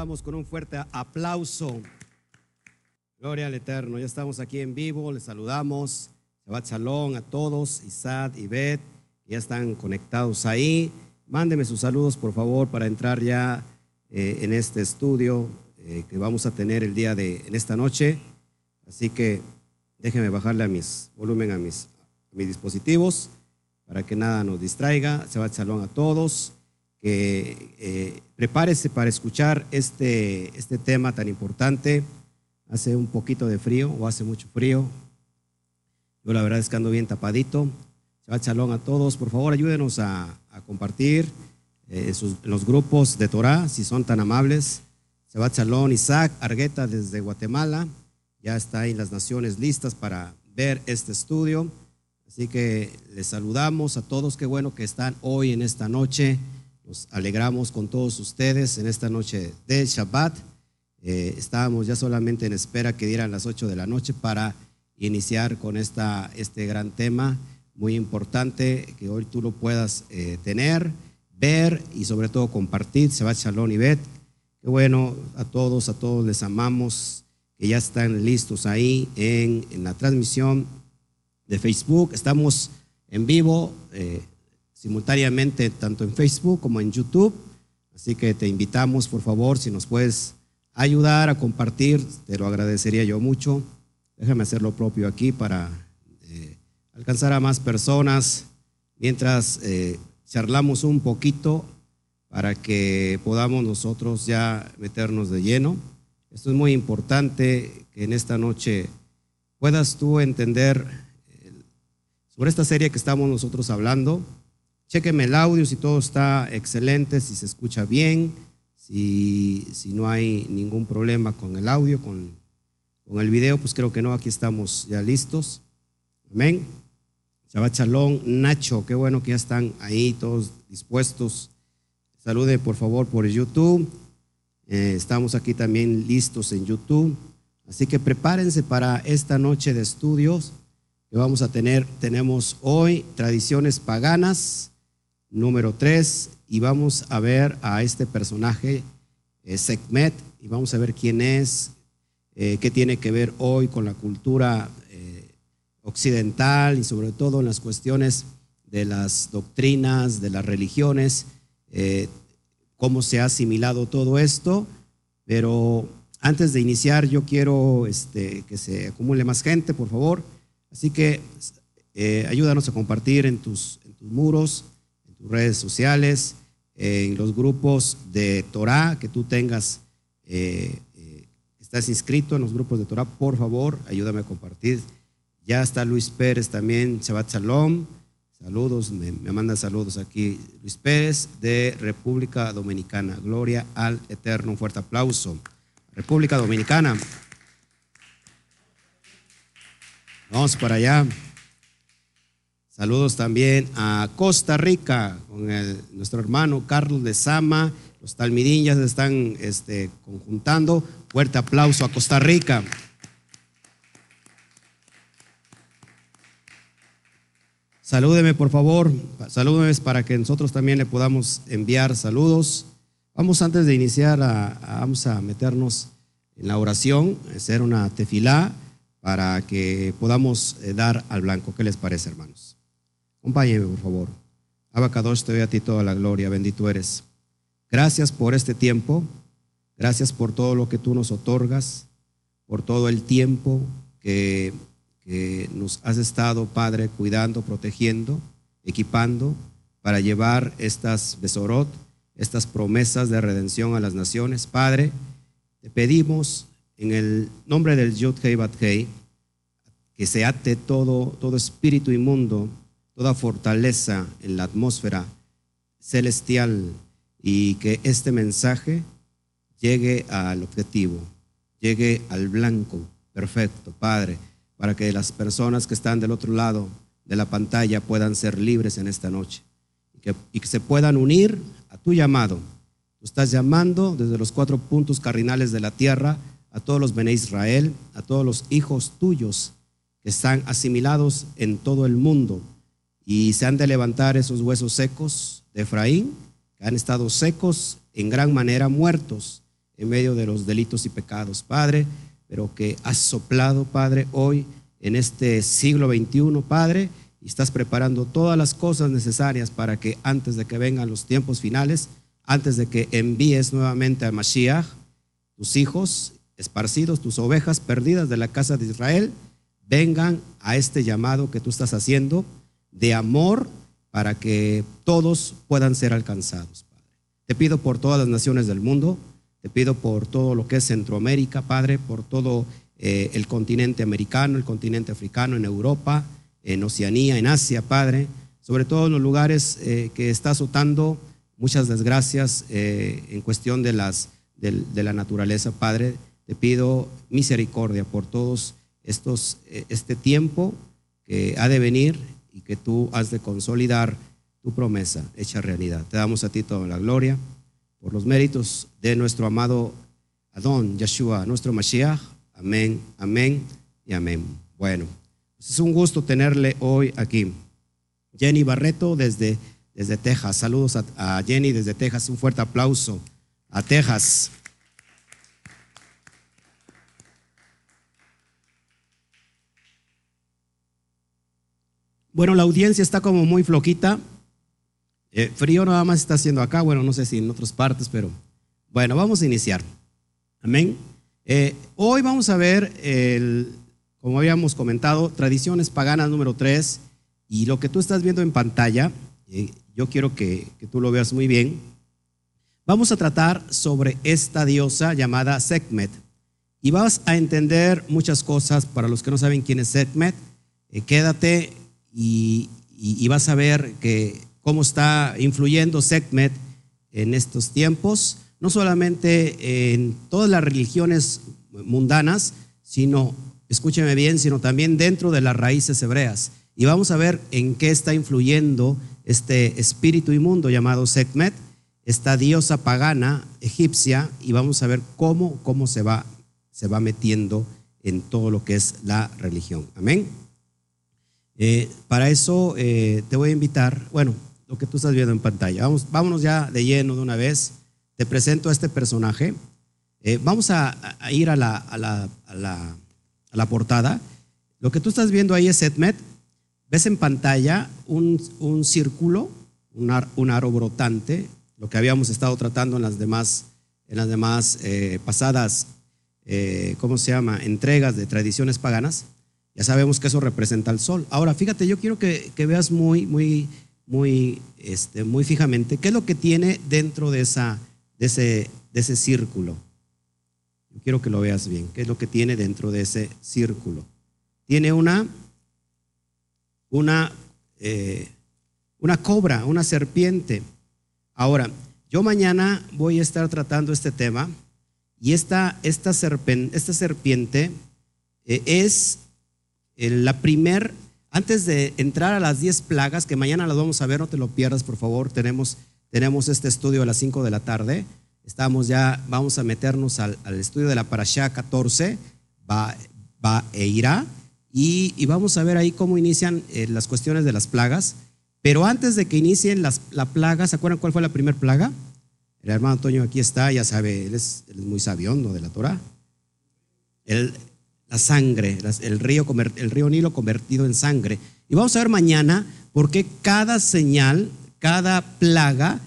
saludamos con un fuerte aplauso. Gloria al Eterno, ya estamos aquí en vivo, les saludamos. Shabbat Shalom a todos, Isad y Bet, ya están conectados ahí. Mándeme sus saludos, por favor, para entrar ya eh, en este estudio eh, que vamos a tener el día de en esta noche. Así que déjenme bajarle a mis volumen a mis, mis dispositivos para que nada nos distraiga. Shabbat Shalom a todos que eh, prepárese para escuchar este, este tema tan importante. Hace un poquito de frío o hace mucho frío. Yo la verdad es que ando bien tapadito. Shabbat Shalom a todos. Por favor, ayúdenos a, compartir eh, los grupos de Torah, si son tan amables. Shabbat Shalom, Isaac Argueta desde Guatemala. Ya está ahí las naciones listas para ver este estudio. Así que les saludamos a todos. Qué bueno que están hoy en esta noche nos alegramos con todos ustedes en esta noche de Shabbat. Eh, estábamos ya solamente en espera que dieran las 8 de la noche para iniciar con esta, este gran tema muy importante que hoy tú lo puedas eh, tener, ver y sobre todo compartir. Shabbat Shalom y Bet. Qué bueno, a todos, a todos les amamos, que ya están listos ahí en, la transmisión de Facebook. Estamos en vivo. Eh, simultáneamente tanto en Facebook como en YouTube. Así que te invitamos, por favor, si nos puedes ayudar a compartir, te lo agradecería yo mucho. Déjame hacer lo propio aquí para eh, alcanzar a más personas mientras eh, charlamos un poquito para que podamos nosotros ya meternos de lleno. Esto es muy importante que en esta noche puedas tú entender eh, sobre esta serie que estamos nosotros hablando Chequeme el audio si todo está excelente, si se escucha bien, si, si no hay ningún problema con el audio, con, con, el video, pues creo que no, aquí estamos ya listos. Amén. Shabbat Nacho, qué bueno que ya están ahí todos dispuestos. Salude por favor por YouTube. Eh, estamos aquí también listos en YouTube. Así que prepárense para esta noche de estudios que vamos a tener. Tenemos hoy tradiciones paganas número 3 y vamos a ver a este personaje, eh, Sekhmet, y vamos a ver quién es, eh, qué tiene que ver hoy con la cultura eh, occidental y sobre todo en las cuestiones de las doctrinas, de las religiones, cómo se ha asimilado todo esto. Pero antes de iniciar, yo quiero este, que se acumule más gente, por favor. Así que ayúdanos a compartir en en tus muros redes sociales, en los grupos de Torah que tú tengas, eh, eh, estás inscrito en los grupos de Torah, por favor, ayúdame a compartir. Ya está Luis Pérez también, Shabbat Shalom. Saludos, me, me manda saludos aquí Luis Pérez de República Dominicana. Gloria al Eterno, un fuerte aplauso. República Dominicana. Vamos para allá. Saludos también a Costa Rica con nuestro hermano Carlos de Sama. Los talmidín ya se están este, conjuntando. Fuerte aplauso a Costa Rica. Salúdeme, por favor. Salúdeme para que nosotros también le podamos enviar saludos. Vamos antes de iniciar, a, vamos a meternos en la oración, hacer una tefilá para que podamos eh, dar al blanco. ¿Qué les parece, hermanos? Acompáñeme, por favor. Abacados, te doy a ti toda la gloria, bendito eres. Gracias por este tiempo, gracias por todo lo que tú nos otorgas, por todo el tiempo que, que nos has estado, Padre, cuidando, protegiendo, equipando para llevar estas besorot, estas promesas de redención a las naciones. Padre, te pedimos en el nombre del Yud Hei que se ate todo, todo espíritu inmundo toda fortaleza en la atmósfera celestial y que este mensaje llegue al objetivo, llegue al blanco perfecto, Padre, para que las personas que están del otro lado de la pantalla puedan ser libres en esta noche y que, se puedan unir a tu llamado. Tú estás llamando desde los cuatro puntos cardinales de la tierra a todos los Bene Israel, a todos los hijos tuyos que están asimilados en todo el mundo y se han de levantar esos huesos secos de Efraín que han estado secos, en gran manera muertos en medio de los delitos y pecados, Padre, pero que has soplado, Padre, hoy en este siglo XXI, Padre, y estás preparando todas las cosas necesarias para que antes de que vengan los tiempos finales, antes de que envíes nuevamente a Mashiach, tus hijos esparcidos, tus ovejas perdidas de la casa de Israel, vengan a este llamado que tú estás haciendo de amor para que todos puedan ser alcanzados, Padre. Te pido por todas las naciones del mundo, te pido por todo lo que es Centroamérica, Padre, por todo eh, el continente americano, el continente africano, en Europa, en Oceanía, en Asia, Padre, sobre todo en los lugares eh, que está azotando muchas desgracias eh, en cuestión de, las, de, la naturaleza, Padre. Te pido misericordia por todos estos, este tiempo que ha de venir y que tú has de consolidar tu promesa hecha realidad. Te damos a ti toda la gloria por los méritos de nuestro amado Adón, Yeshua, nuestro Mashiach. Amén, amén y amén. Bueno. Es un gusto tenerle hoy aquí. Jenny Barreto desde, desde Texas. Saludos a, Jenny desde Texas. Un fuerte aplauso a Texas. Bueno, la audiencia está como muy floquita. Eh, frío nada más está haciendo acá. Bueno, no sé si en otras partes, pero bueno, vamos a iniciar. Amén. Eh, hoy vamos a ver el, como habíamos comentado, tradiciones paganas número 3, y lo que tú estás viendo en pantalla, eh, yo quiero que, tú lo veas muy bien. Vamos a tratar sobre esta diosa llamada Sekhmet, y vas a entender muchas cosas para los que no saben quién es Sekhmet. Eh, quédate y, vas a ver que, cómo está influyendo Sekhmet en estos tiempos, no solamente en todas las religiones mundanas, sino escúcheme bien, sino también dentro de las raíces hebreas. Y vamos a ver en qué está influyendo este espíritu inmundo llamado Sekhmet, esta diosa pagana egipcia, y vamos a ver cómo, cómo se, va, se va metiendo en todo lo que es la religión. Amén. Eh, para eso eh, te voy a invitar, bueno, lo que tú estás viendo en pantalla. Vámonos ya de lleno de una vez. Te presento a este personaje. Eh, vamos a, ir a la, portada, lo que tú estás viendo ahí es Setmet. Ves en pantalla un, círculo, un, aro brotante, lo que habíamos estado tratando en las demás, en las demás pasadas, eh, ¿cómo se llama?, entregas de tradiciones paganas. Ya sabemos que eso representa el sol. Ahora, fíjate, yo quiero que, veas muy, muy, muy, este, muy fijamente qué es lo que tiene dentro de, ese, círculo. Quiero que lo veas bien. ¿Qué es lo que tiene dentro de ese círculo? Tiene una, una, eh, una cobra, una serpiente. Ahora, yo mañana voy a estar tratando este tema y esta, esta, esta serpiente eh, es la primer, antes de entrar a las 10 plagas, que mañana las vamos a ver, no te lo pierdas, por favor, tenemos, tenemos este estudio a las 5 de la tarde. Estamos ya, vamos a meternos al, estudio de la Parashá 14, va, va e irá, y, vamos a ver ahí cómo inician eh, las cuestiones de las plagas. Pero antes de que inicien las la plagas, ¿se acuerdan cuál fue la primera plaga? El hermano Antonio aquí está, ya sabe, él es, muy sabiondo de la Torah. La sangre, el río, el río Nilo convertido en sangre. Y vamos a ver mañana por qué cada señal, cada plaga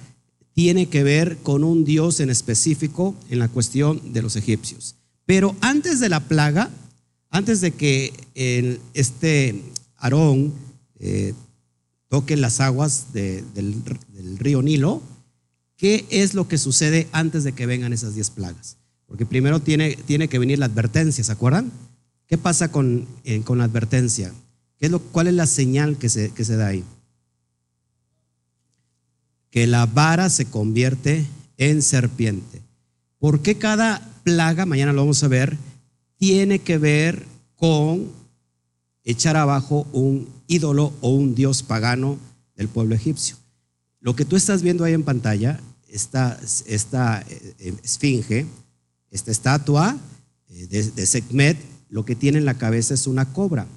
tiene que ver con un Dios en específico en la cuestión de los egipcios. Pero antes de la plaga, antes de que este Aarón eh, toque las aguas del, río Nilo, ¿qué es lo que sucede antes de que vengan esas diez plagas? Porque primero tiene, tiene que venir la advertencia, ¿se acuerdan? ¿Qué pasa con, eh, con la advertencia? ¿Qué es lo, ¿Cuál es la señal que se, que se da ahí? que la vara se convierte en serpiente. ¿Por qué cada plaga, mañana lo vamos a ver, tiene que ver con echar abajo un ídolo o un dios pagano del pueblo egipcio? Lo que tú estás viendo ahí en pantalla, esta, esta eh, esfinge, esta estatua eh, de, de Sekhmet, lo que tiene en la cabeza es una cobra.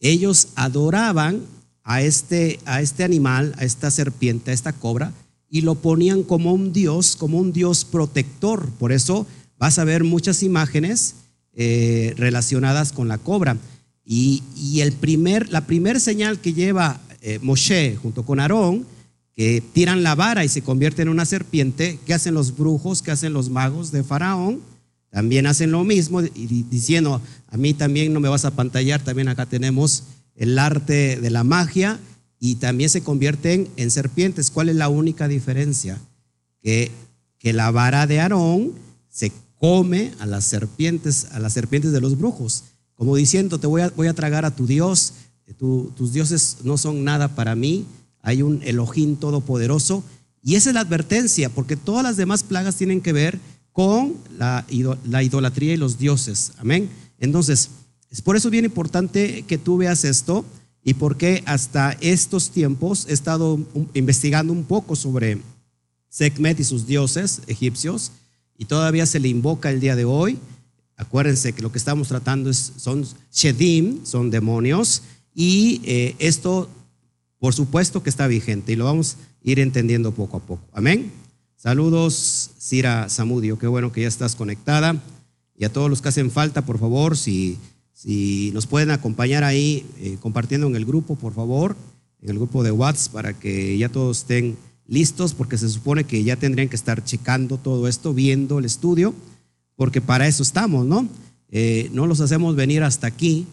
Ellos adoraban a este, a este animal, a esta serpiente, a esta cobra, y lo ponían como un dios, como un dios protector. Por eso vas a ver muchas imágenes eh, relacionadas con la cobra. Y, el primer, la primera señal que lleva eh, Moshe junto con Aarón, que tiran la vara y se convierte en una serpiente, ¿qué hacen los brujos, qué hacen los magos de Faraón? También hacen lo mismo y diciendo, a mí también no me vas a pantallar, también acá tenemos el arte de la magia y también se convierten en serpientes. ¿Cuál es la única diferencia? Que, que la vara de Aarón se come a las serpientes, a las serpientes de los brujos, como diciendo, te voy a, voy a tragar a tu Dios, tus dioses no son nada para mí, hay un Elohim todopoderoso. Y esa es la advertencia, porque todas las demás plagas tienen que ver con la, la idolatría y los dioses. Amén. Entonces, es por eso bien importante que tú veas esto y porque hasta estos tiempos he estado investigando un poco sobre Sekhmet y sus dioses egipcios y todavía se le invoca el día de hoy. Acuérdense que lo que estamos tratando son Shedim, son demonios, y eh, esto, por supuesto que está vigente y lo vamos a ir entendiendo poco a poco. Amén. Saludos, Cira Samudio, qué bueno que ya estás conectada. Y a todos los que hacen falta, por favor, si si nos pueden acompañar ahí eh, compartiendo en el grupo, por favor, en el grupo de WhatsApp, para que ya todos estén listos, porque se supone que ya tendrían que estar checando todo esto, viendo el estudio, porque para eso estamos, ¿no? Eh, no los hacemos venir hasta aquí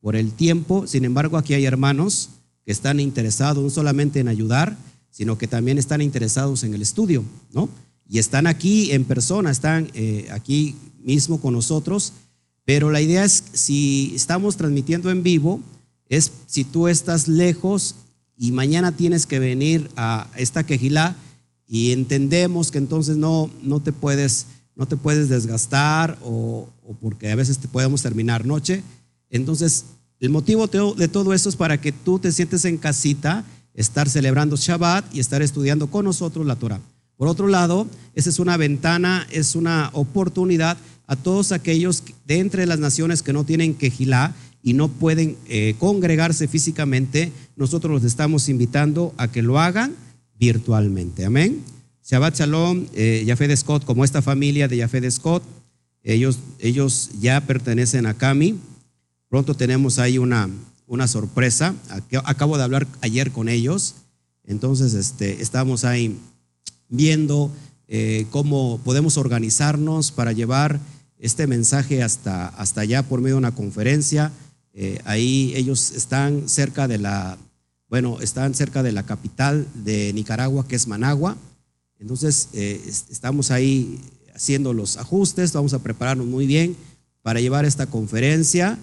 por el tiempo, sin embargo, aquí hay hermanos que están interesados no solamente en ayudar, sino que también están interesados en el estudio, ¿no? Y están aquí en persona, están eh, aquí mismo con nosotros pero la idea es, si estamos transmitiendo en vivo, es si tú estás lejos y mañana tienes que venir a esta quejilá y entendemos que entonces no, no, te, puedes, no te puedes desgastar o, porque a veces te podemos terminar noche. Entonces, el motivo de todo esto es para que tú te sientes en casita, estar celebrando Shabbat y estar estudiando con nosotros la Torah. Por otro lado, esa es una ventana, es una oportunidad a todos aquellos de entre las naciones que no tienen quejilá y no pueden eh, congregarse físicamente, nosotros los estamos invitando a que lo hagan virtualmente. Amén. Shabbat Shalom, eh, Yafé de Scott, como esta familia de Yafé de Scott, ellos, ellos ya pertenecen a Cami. Pronto tenemos ahí una, una sorpresa. Acabo de hablar ayer con ellos. Entonces, este, estamos ahí viendo eh, cómo podemos organizarnos para llevar este mensaje hasta, hasta allá por medio de una conferencia. Eh, ahí ellos están cerca de la, bueno, están cerca de la capital de Nicaragua, que es Managua. Entonces, eh, estamos ahí haciendo los ajustes, vamos a prepararnos muy bien para llevar esta conferencia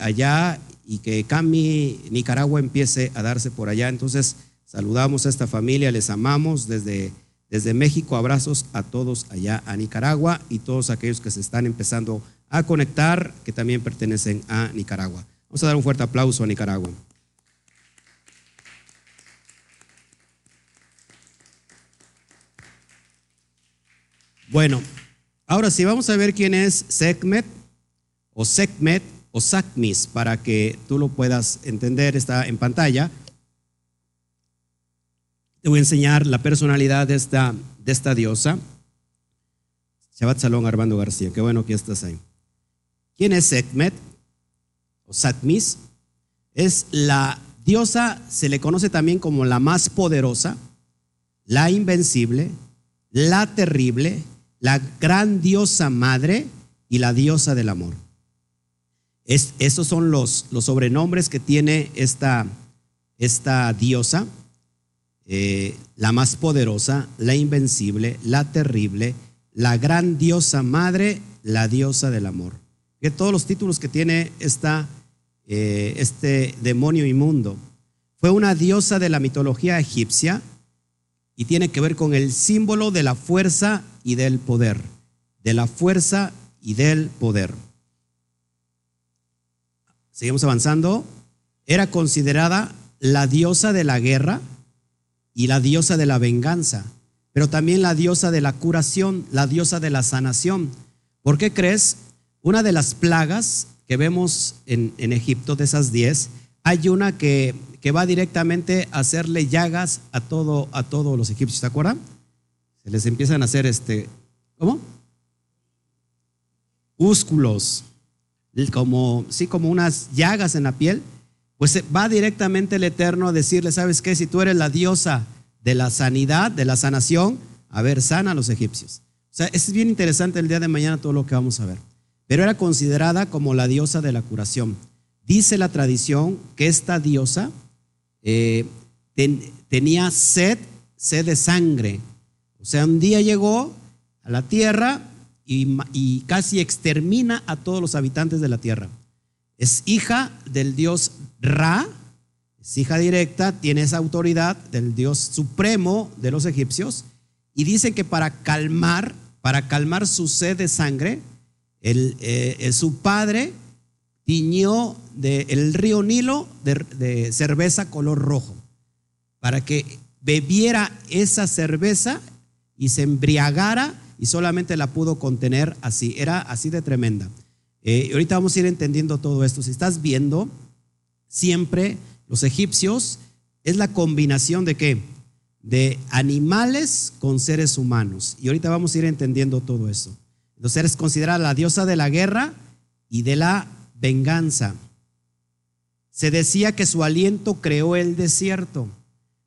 allá y que Cami Nicaragua empiece a darse por allá. Entonces, saludamos a esta familia, les amamos desde desde México, abrazos a todos allá a Nicaragua y todos aquellos que se están empezando a conectar, que también pertenecen a Nicaragua. Vamos a dar un fuerte aplauso a Nicaragua. Bueno, ahora sí, vamos a ver quién es Sekhmet o Sekhmet o Sakmis para que tú lo puedas entender. Está en pantalla. Te voy a enseñar la personalidad de esta, diosa. Shabbat Salón Armando García, qué bueno que estás ahí. ¿Quién es Sekhmet o Satmis? Es la diosa, se le conoce también como la más poderosa, la invencible, la terrible, la gran diosa madre y la diosa del amor. Es, esos son los, los sobrenombres que tiene esta, esta diosa. Eh, la más poderosa, la invencible, la terrible, la gran diosa madre, la diosa del amor. Que todos los títulos que tiene esta, eh, este demonio inmundo. Fue una diosa de la mitología egipcia y tiene que ver con el símbolo de la fuerza y del poder. De la fuerza y del poder. Seguimos avanzando. Era considerada la diosa de la guerra y la diosa de la venganza, pero también la diosa de la curación, la diosa de la sanación. ¿Por qué crees? Una de las plagas que vemos en, Egipto, de esas diez, hay una que, va directamente a hacerle llagas a, todo, a todos los egipcios, ¿se acuerdan? Se les empiezan a hacer este, ¿cómo? Úsculos, como, sí, como unas llagas en la piel, pues va directamente el Eterno a decirle, ¿sabes qué? Si tú eres la diosa de la sanidad, de la sanación, a ver, sana a los egipcios. O sea, es bien interesante el día de mañana todo lo que vamos a ver. Pero era considerada como la diosa de la curación. Dice la tradición que esta diosa eh, tenía sed, sed de sangre. O sea, un día llegó a la tierra y, casi extermina a todos los habitantes de la tierra. Es hija del dios Ra, es hija directa, tiene esa autoridad del dios supremo de los egipcios y dice que para calmar, para calmar su sed de sangre, el, eh, su padre tiñó del río Nilo de, cerveza color rojo, para que bebiera esa cerveza y se embriagara y solamente la pudo contener así, era así de tremenda. Eh, ahorita vamos a ir entendiendo todo esto. Si estás viendo, siempre los egipcios es la combinación de qué? de animales con seres humanos. Y ahorita vamos a ir entendiendo todo eso. Entonces eres considerada la diosa de la guerra y de la venganza. Se decía que su aliento creó el desierto.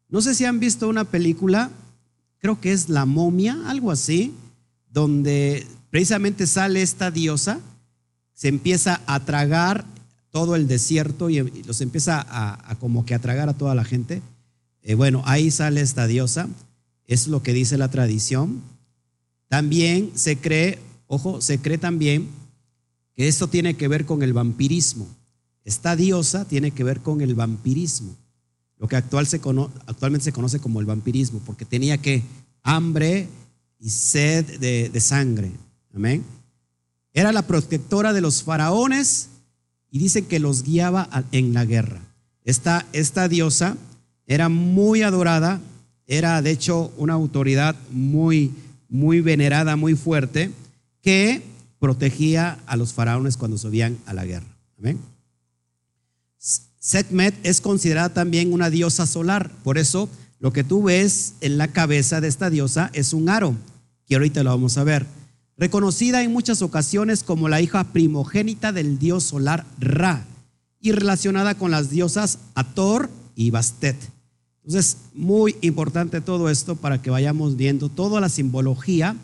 No sé si han visto una película, creo que es La momia, algo así, donde precisamente sale esta diosa, se empieza a tragar todo el desierto y los empieza a, como que a tragar a toda la gente. Eh, bueno, ahí sale esta diosa, es lo que dice la tradición. También se cree, ojo, se cree también que esto tiene que ver con el vampirismo. Esta diosa tiene que ver con el vampirismo, lo que actualmente se conoce como el vampirismo, porque tenía que hambre y sed de, sangre. Amén. Era la protectora de los faraones y dicen que los guiaba en la guerra. Esta, esta diosa era muy adorada, era de hecho una autoridad muy, muy venerada, muy fuerte, que protegía a los faraones cuando subían a la guerra. Amén. Setmet es considerada también una diosa solar, por eso lo que tú ves en la cabeza de esta diosa es un aro, que ahorita lo vamos a ver. Reconocida en muchas ocasiones como la hija primogénita del dios solar Ra y relacionada con las diosas Ator y Bastet. Entonces, muy importante todo esto para que vayamos viendo toda la simbología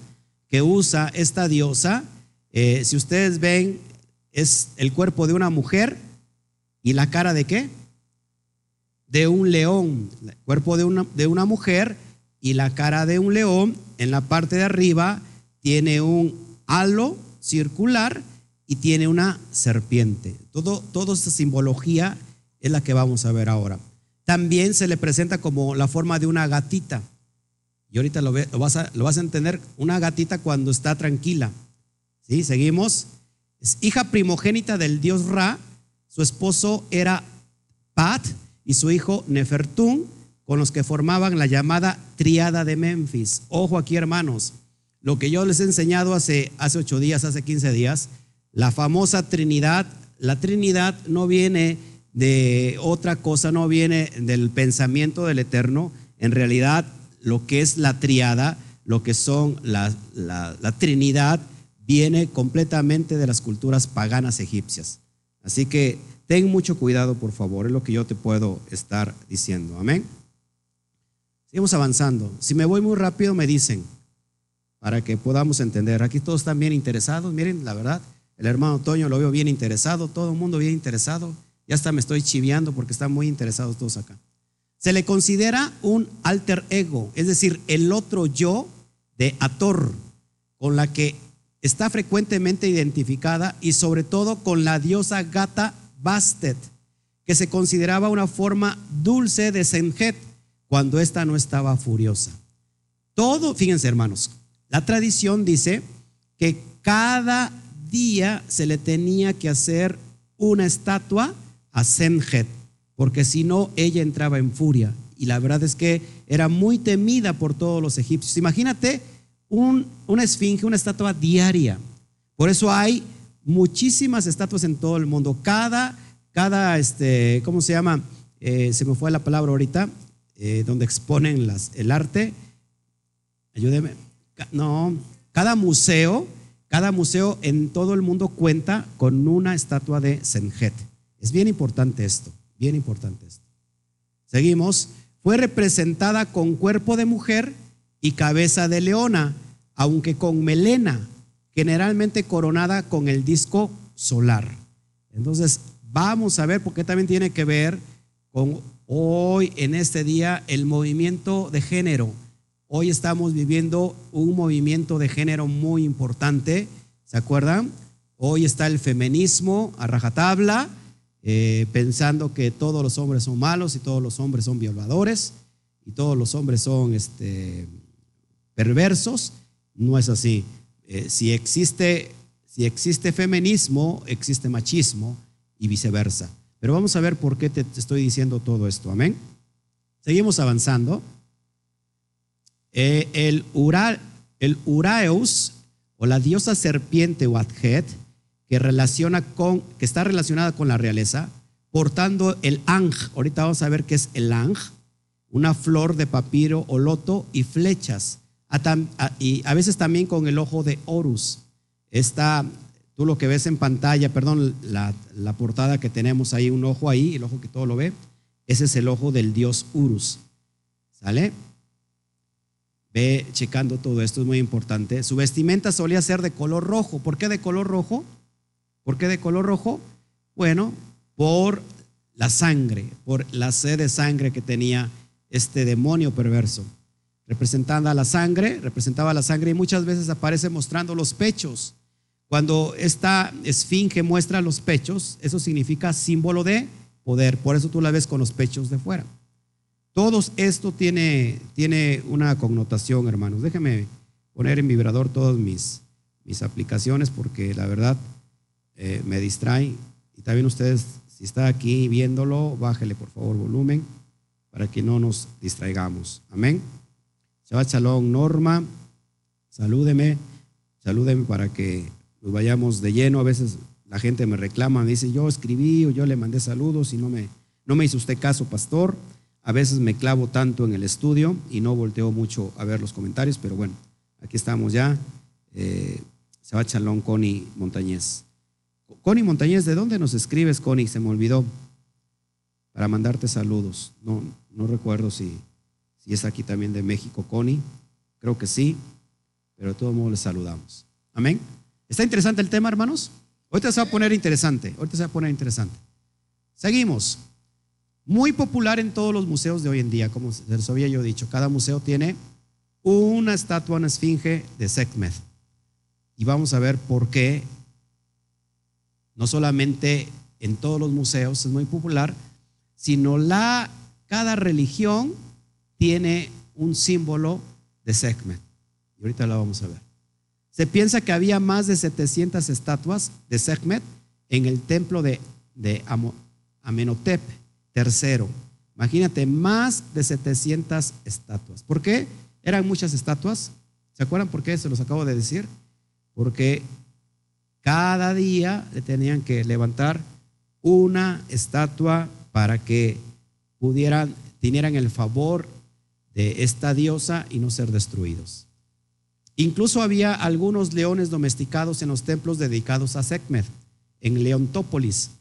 que usa esta diosa. Eh, si ustedes ven, es el cuerpo de una mujer y la cara de qué? De un león. El cuerpo de una, de una mujer y la cara de un león. En la parte de arriba tiene un halo circular y tiene una serpiente. Todo, toda esta simbología es la que vamos a ver ahora también se le presenta como la forma de una gatita. Y ahorita lo, vas, a, lo vas a entender, una gatita cuando está tranquila. ¿Sí? Seguimos. Es hija primogénita del dios Ra. Su esposo era Pat y su hijo Nefertún, con los que formaban la llamada triada de Memphis. Ojo aquí, hermanos. Lo que yo les he enseñado hace, hace ocho días, hace 15 días, la famosa Trinidad. La Trinidad no viene de otra cosa, no viene del pensamiento del Eterno. En realidad, lo que es la triada, lo que son la, la, Trinidad, viene completamente de las culturas paganas egipcias. Así que ten mucho cuidado, por favor, es lo que yo te puedo estar diciendo. Amén. Seguimos avanzando. Si me voy muy rápido, me dicen, para que podamos entender. Aquí todos están bien interesados. Miren, la verdad, el hermano Toño lo veo bien interesado, todo el mundo bien interesado. Ya hasta me estoy chiviando porque están muy interesados todos acá. Se le considera un alter ego, es decir, el otro yo de Ator, con la que está frecuentemente identificada y sobre todo con la diosa gata Bastet, que se consideraba una forma dulce de Senjet cuando ésta no estaba furiosa. Todo, fíjense hermanos, la tradición dice que cada día se le tenía que hacer una estatua a Semjet, porque si no, ella entraba en furia. Y la verdad es que era muy temida por todos los egipcios. Imagínate un, una esfinge, una estatua diaria. Por eso hay muchísimas estatuas en todo el mundo. Cada, cada este, ¿cómo se llama? eh, se me fue la palabra ahorita, eh, donde exponen el arte. Ayúdeme. No, cada museo, cada museo en todo el mundo cuenta con una estatua de Senjet. Es bien importante esto, bien importante esto. Seguimos. Fue representada con cuerpo de mujer y cabeza de leona, aunque con melena, generalmente coronada con el disco solar. Entonces, vamos a ver, porque también tiene que ver con hoy, en este día, el movimiento de género. Hoy estamos viviendo un movimiento de género muy importante, ¿se acuerdan? Hoy está el feminismo a rajatabla, eh, pensando que todos los hombres son malos y todos los hombres son violadores y todos los hombres son este, perversos. No es así. Eh, si, existe, si existe feminismo, existe machismo y viceversa. Pero vamos a ver por qué te, estoy diciendo todo esto. Amén. Seguimos avanzando. Eh, el, Ura, el Uraeus o la diosa serpiente o Adjet, que, relaciona con, que está relacionada con la realeza, portando el Ang. Ahorita vamos a ver qué es el Ang. Una flor de papiro o loto y flechas. y a veces también con el ojo de Horus. Esta Tú lo que ves en pantalla, perdón, la, portada que tenemos ahí, un ojo ahí, el ojo que todo lo ve, ese es el ojo del dios Urus. ¿Sale? Ve checando todo esto, es muy importante. Su vestimenta solía ser de color rojo. ¿Por qué de color rojo? ¿Por qué de color rojo? Bueno, por la sangre, por la sed de sangre que tenía este demonio perverso. Representando a la sangre, representaba la sangre y muchas veces aparece mostrando los pechos. Cuando esta esfinge muestra los pechos, eso significa símbolo de poder. Por eso tú la ves con los pechos de fuera. Todo esto tiene, tiene una connotación, hermanos. Déjenme poner en vibrador todas mis, mis aplicaciones porque la verdad eh, me distrae. Y también ustedes, si está aquí viéndolo, bájele por favor volumen para que no nos distraigamos. Amén. Shabbat Shalom, Norma. Salúdeme, salúdeme para que pues vayamos de lleno. A veces la gente me reclama, me dice, yo escribí o yo le mandé saludos y no me, no me hizo usted caso, pastor. A veces me clavo tanto en el estudio y no volteo mucho a ver los comentarios, pero bueno, aquí estamos ya. Eh, va Chalón, Connie Montañez. Connie Montañez, ¿de dónde nos escribes, Connie? Se me olvidó para mandarte saludos. No, no recuerdo si, si es aquí también de México, Connie. Creo que sí, pero de todos modos les saludamos. Amén. ¿Está interesante el tema, hermanos? Ahorita se va a poner interesante. Ahorita se va a poner interesante. Seguimos. Muy popular en todos los museos de hoy en día, como les había yo dicho. Cada museo tiene una estatua, una esfinge de Sekhmet. Y vamos a ver por qué no solamente en todos los museos es muy popular, sino la cada religión tiene un símbolo de Sekhmet. Y ahorita lo vamos a ver. Se piensa que había más de 700 estatuas de Sekhmet en el templo de, de Amenhotep III. Imagínate, más de 700 estatuas. ¿Por qué eran muchas estatuas? ¿Se acuerdan por qué? Se los acabo de decir. Porque cada día le tenían que levantar una estatua para que pudieran, tuvieran el favor de esta diosa y no ser destruidos. Incluso había algunos leones domesticados en los templos dedicados a Sekhmet, en Leontópolis.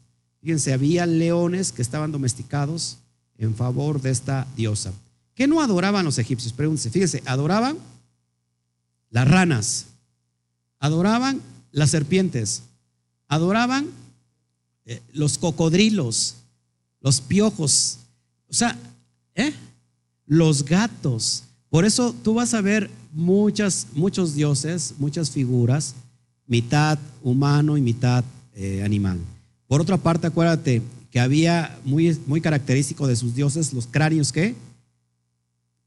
Fíjense, había leones que estaban domesticados en favor de esta diosa. ¿Qué no adoraban los egipcios? Pregúntense, fíjense, adoraban las ranas, adoraban las serpientes, adoraban eh, los cocodrilos, los piojos, o sea, ¿eh? los gatos. Por eso tú vas a ver muchas, muchos dioses, muchas figuras, mitad humano y mitad eh, animal. Por otra parte, acuérdate que había muy, muy característico de sus dioses los cráneos que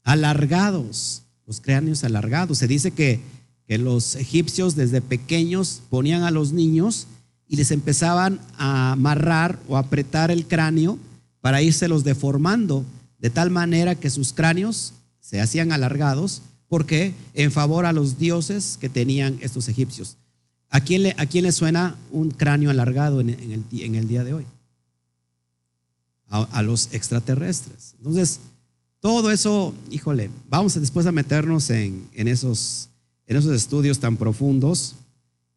alargados, los cráneos alargados. Se dice que, que los egipcios desde pequeños ponían a los niños y les empezaban a amarrar o apretar el cráneo para irselos deformando, de tal manera que sus cráneos se hacían alargados ¿Por qué? En favor a los dioses que tenían estos egipcios. ¿A quién le, suena un cráneo alargado en, el, día de hoy? a, los extraterrestres. Entonces, todo eso, híjole, vamos después a meternos en, esos, en esos estudios tan profundos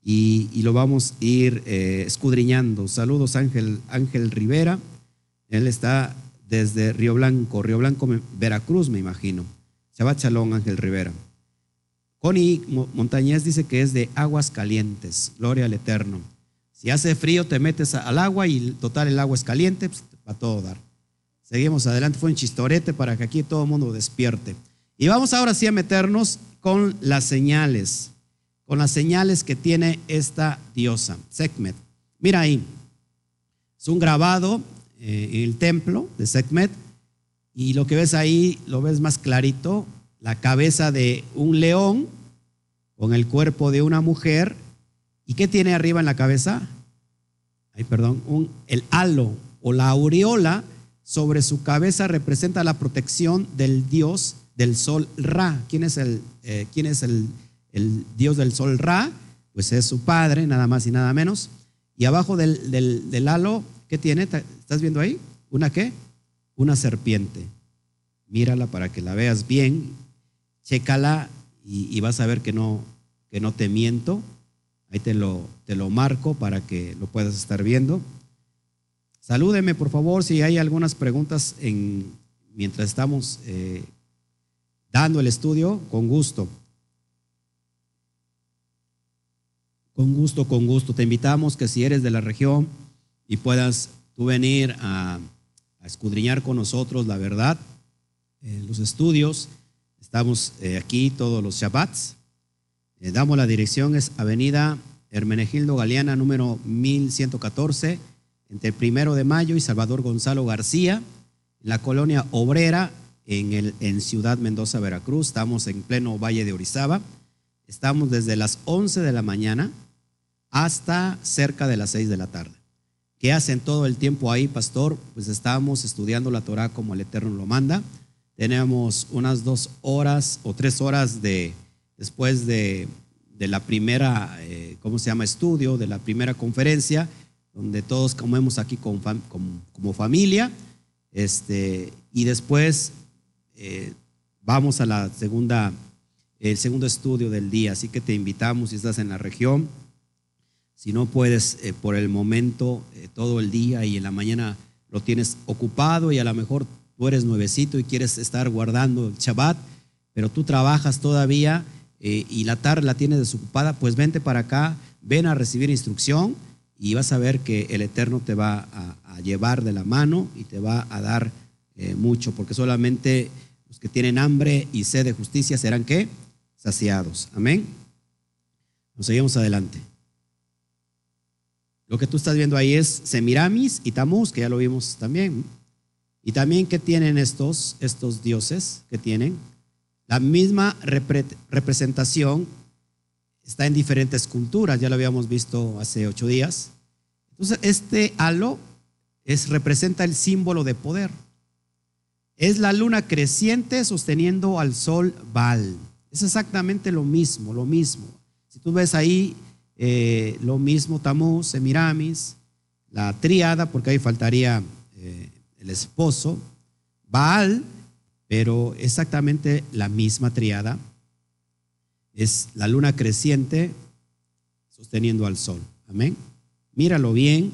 y, lo vamos a ir eh, escudriñando. Saludos Ángel, Ángel Rivera, él está desde Río Blanco, Río Blanco, Veracruz, me imagino. Shabbat Shalom, Ángel Rivera. Connie Montañez dice que es de aguas calientes, gloria al Eterno. Si hace frío, te metes al agua y total el agua es caliente, pues, a todo dar. Seguimos adelante, fue un chistorete para que aquí todo el mundo despierte. Y vamos ahora sí a meternos con las señales, con las señales que tiene esta diosa, Sekhmet. Mira ahí, es un grabado eh, el templo de Sekhmet y lo que ves ahí, lo ves más clarito, la cabeza de un león con el cuerpo de una mujer ¿Y qué tiene arriba en la cabeza? Ay, perdón, un, el halo o la aureola sobre su cabeza representa la protección del dios del sol Ra. ¿Quién es el, eh, ¿quién es el, el, dios del sol Ra? Pues es su padre, nada más y nada menos. Y abajo del, del, halo, ¿qué tiene? ¿Estás viendo ahí? ¿Una qué? Una serpiente. Mírala para que la veas bien, chécala y, vas a ver que no, que no te miento. Ahí te lo, te lo marco para que lo puedas estar viendo. Salúdeme, por favor, si hay algunas preguntas en, mientras estamos eh, dando el estudio, con gusto. Con gusto, con gusto. Te invitamos que si eres de la región y puedas tú venir a, escudriñar con nosotros la verdad, en los estudios. Estamos eh, aquí todos los Shabbats eh, damos la dirección, es Avenida Hermenegildo Galeana, número 1114, entre el primero de mayo y Salvador Gonzalo García, la colonia obrera en, el, en Ciudad Mendoza, Veracruz. Estamos en pleno Valle de Orizaba. Estamos desde las 11 de la mañana hasta cerca de las 6 de la tarde. ¿Qué hacen todo el tiempo ahí, pastor? Pues estamos estudiando la Torah como el Eterno lo manda. Tenemos unas dos horas o tres horas de después de, la primera, eh, ¿cómo se llama?, estudio, de la primera conferencia, donde todos comemos aquí como, como, familia, este, y después eh, vamos a la segunda, el segundo estudio del día, así que te invitamos si estás en la región, si no puedes eh, por el momento todo el día y en la mañana lo tienes ocupado y a lo mejor tú eres nuevecito y quieres estar guardando el Shabbat, pero tú trabajas todavía, eh, y la tarde la tienes desocupada, pues vente para acá, ven a recibir instrucción y vas a ver que el Eterno te va a, llevar de la mano y te va a dar eh, mucho, porque solamente los que tienen hambre y sed de justicia serán qué? Saciados. Amén. Nos seguimos adelante. Lo que tú estás viendo ahí es Semiramis y Tamuz, que ya lo vimos también. Y también, ¿qué tienen estos, estos dioses? que tienen? La misma representación está en diferentes culturas, ya lo habíamos visto hace ocho días. Entonces, este halo es, representa el símbolo de poder. Es la luna creciente sosteniendo al sol Baal. Es exactamente lo mismo, lo mismo. Si tú ves ahí eh, lo mismo Tamuz, Semiramis, la triada, porque ahí faltaría eh, el esposo, Baal pero exactamente la misma triada es la luna creciente sosteniendo al sol. Amén. Míralo bien.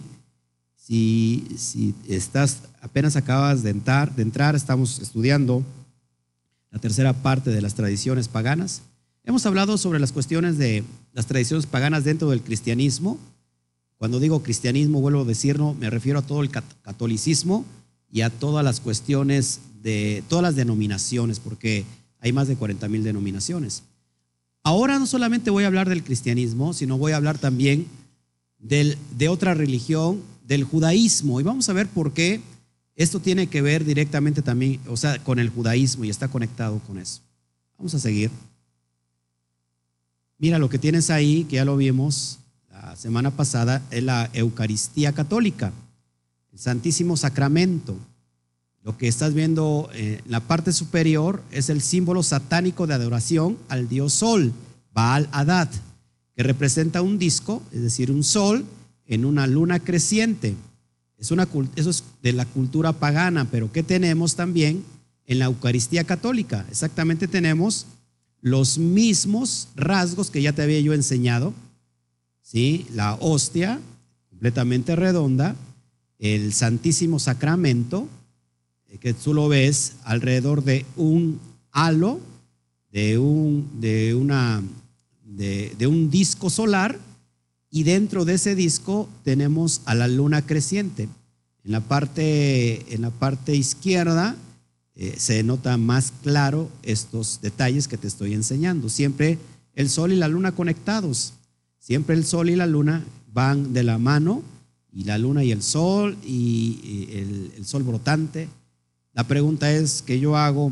Si, si estás, apenas acabas de entrar, de entrar, estamos estudiando la tercera parte de las tradiciones paganas. Hemos hablado sobre las cuestiones de las tradiciones paganas dentro del cristianismo. Cuando digo cristianismo, vuelvo a decirlo, me refiero a todo el catolicismo y a todas las cuestiones de todas las denominaciones, porque hay más de 40 mil denominaciones. Ahora no solamente voy a hablar del cristianismo, sino voy a hablar también del, de otra religión, del judaísmo. Y vamos a ver por qué esto tiene que ver directamente también, o sea, con el judaísmo y está conectado con eso. Vamos a seguir. Mira, lo que tienes ahí, que ya lo vimos la semana pasada, es la Eucaristía católica, el Santísimo Sacramento. Lo que estás viendo en eh, la parte superior es el símbolo satánico de adoración al dios Sol, Baal Adad, que representa un disco, es decir, un sol en una luna creciente. Es una, eso es de la cultura pagana, pero ¿qué tenemos también en la Eucaristía católica? Exactamente tenemos los mismos rasgos que ya te había yo enseñado, ¿sí? La hostia completamente redonda, el Santísimo Sacramento, eh, que tú lo ves alrededor de un halo, de un, de una, de, un disco solar, y dentro de ese disco tenemos a la luna creciente. En la parte, en la parte izquierda eh, se nota más claro estos detalles que te estoy enseñando. Siempre el sol y la luna conectados. Siempre el sol y la luna van de la mano y la luna y el sol y el, sol brotante. La pregunta es que yo hago,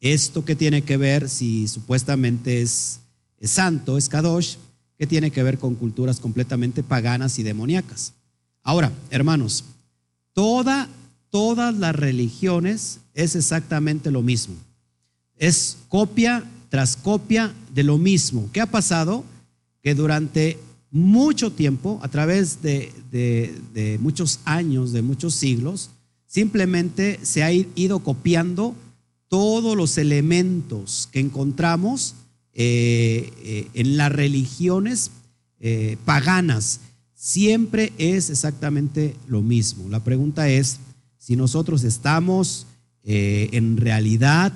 ¿esto qué tiene que ver si supuestamente es, es santo, es Kadosh? ¿Qué tiene que ver con culturas completamente paganas y demoníacas? Ahora, hermanos, toda, todas las religiones es exactamente lo mismo. Es copia tras copia de lo mismo. ¿Qué ha pasado? Que durante mucho tiempo, a través de, muchos años, de muchos siglos, simplemente se ha ido copiando todos los elementos que encontramos eh, eh, en las religiones eh, paganas. Siempre es exactamente lo mismo. La pregunta es si nosotros estamos en realidad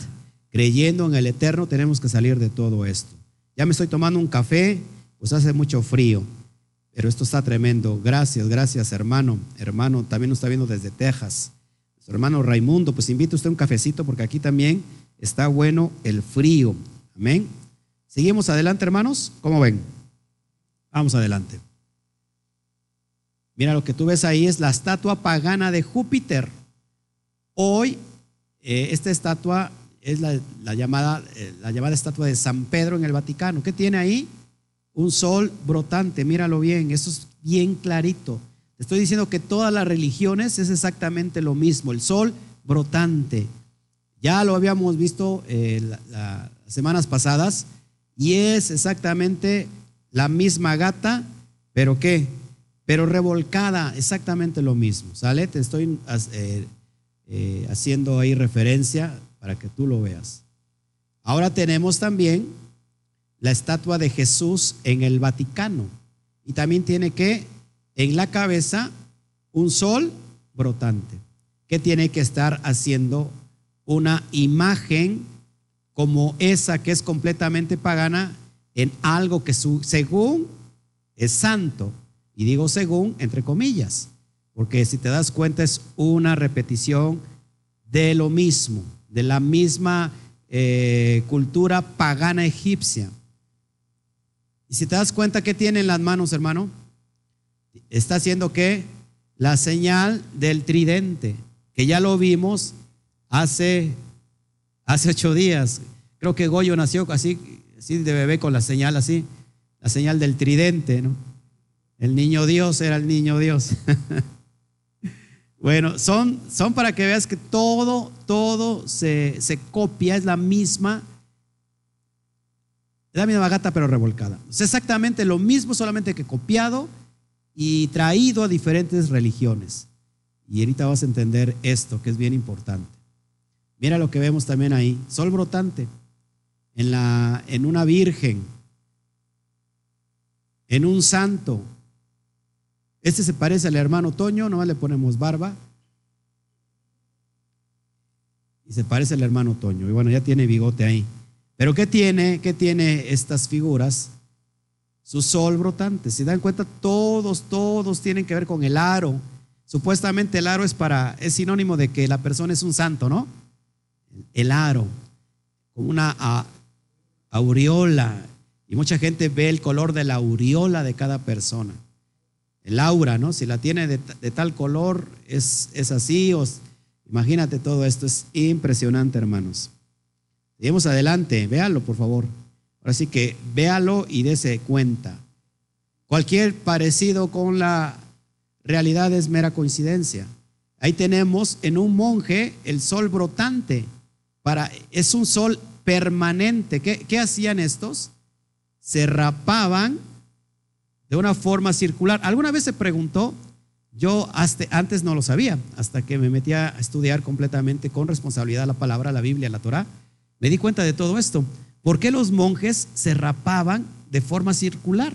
creyendo en el eterno, tenemos que salir de todo esto. Ya me estoy tomando un café, pues hace mucho frío, pero esto está tremendo. Gracias, gracias hermano. Hermano, también nos está viendo desde Texas. Nuestro hermano Raimundo, pues invite usted un cafecito porque aquí también está bueno el frío. Amén. Seguimos adelante, hermanos. ¿Cómo ven? Vamos adelante. Mira, lo que tú ves ahí es la estatua pagana de Júpiter. Hoy, eh, esta estatua es la, llamada, eh, la llamada estatua de San Pedro en el Vaticano. ¿Qué tiene ahí? un sol brotante, míralo bien, eso es bien clarito. Te estoy diciendo que todas las religiones es exactamente lo mismo, el sol brotante. Ya lo habíamos visto eh, las semanas pasadas y es exactamente la misma gata, pero ¿qué? Pero revolcada, exactamente lo mismo, ¿sale? Te estoy eh, eh, haciendo ahí referencia para que tú lo veas. Ahora tenemos también la estatua de Jesús en el Vaticano. Y también tiene que, en la cabeza, un sol brotante, que tiene que estar haciendo una imagen como esa que es completamente pagana en algo que según es santo. Y digo según entre comillas, porque si te das cuenta es una repetición de lo mismo, de la misma eh, cultura pagana egipcia. Y si te das cuenta, ¿qué tiene en las manos, hermano? Está haciendo qué? La señal del tridente, que ya lo vimos hace, hace ocho días. Creo que Goyo nació así, así de bebé con la señal así, la señal del tridente, ¿no? El niño Dios era el niño Dios. bueno, son, son para que veas que todo, todo se, se copia, es la misma es la misma gata pero revolcada. Es exactamente lo mismo, solamente que copiado y traído a diferentes religiones. Y ahorita vas a entender esto, que es bien importante. Mira lo que vemos también ahí. Sol brotante en, la, en una virgen, en un santo. Este se parece al hermano Toño, nomás le ponemos barba. Y se parece al hermano Toño. Y bueno, ya tiene bigote ahí. Pero ¿qué tiene, qué tiene estas figuras? Su sol brotante. Si dan cuenta, todos, todos tienen que ver con el aro. Supuestamente el aro es para, es sinónimo de que la persona es un santo, ¿no? El aro, como una aureola. Y mucha gente ve el color de la aureola de cada persona. El aura, ¿no? Si la tiene de, tal color, es, es así. imagínate todo esto, es impresionante, hermanos. Seguimos adelante, véalo por favor. Ahora sí que véalo y dése cuenta. Cualquier parecido con la realidad es mera coincidencia. Ahí tenemos en un monje el sol brotante. Para, es un sol permanente. ¿Qué, ¿Qué hacían estos? Se rapaban de una forma circular. ¿Alguna vez se preguntó Yo antes no lo sabía, hasta que me metí a estudiar completamente con responsabilidad la palabra, la Biblia, la Torah. Me di cuenta de todo esto. ¿Por qué los monjes se rapaban de forma circular?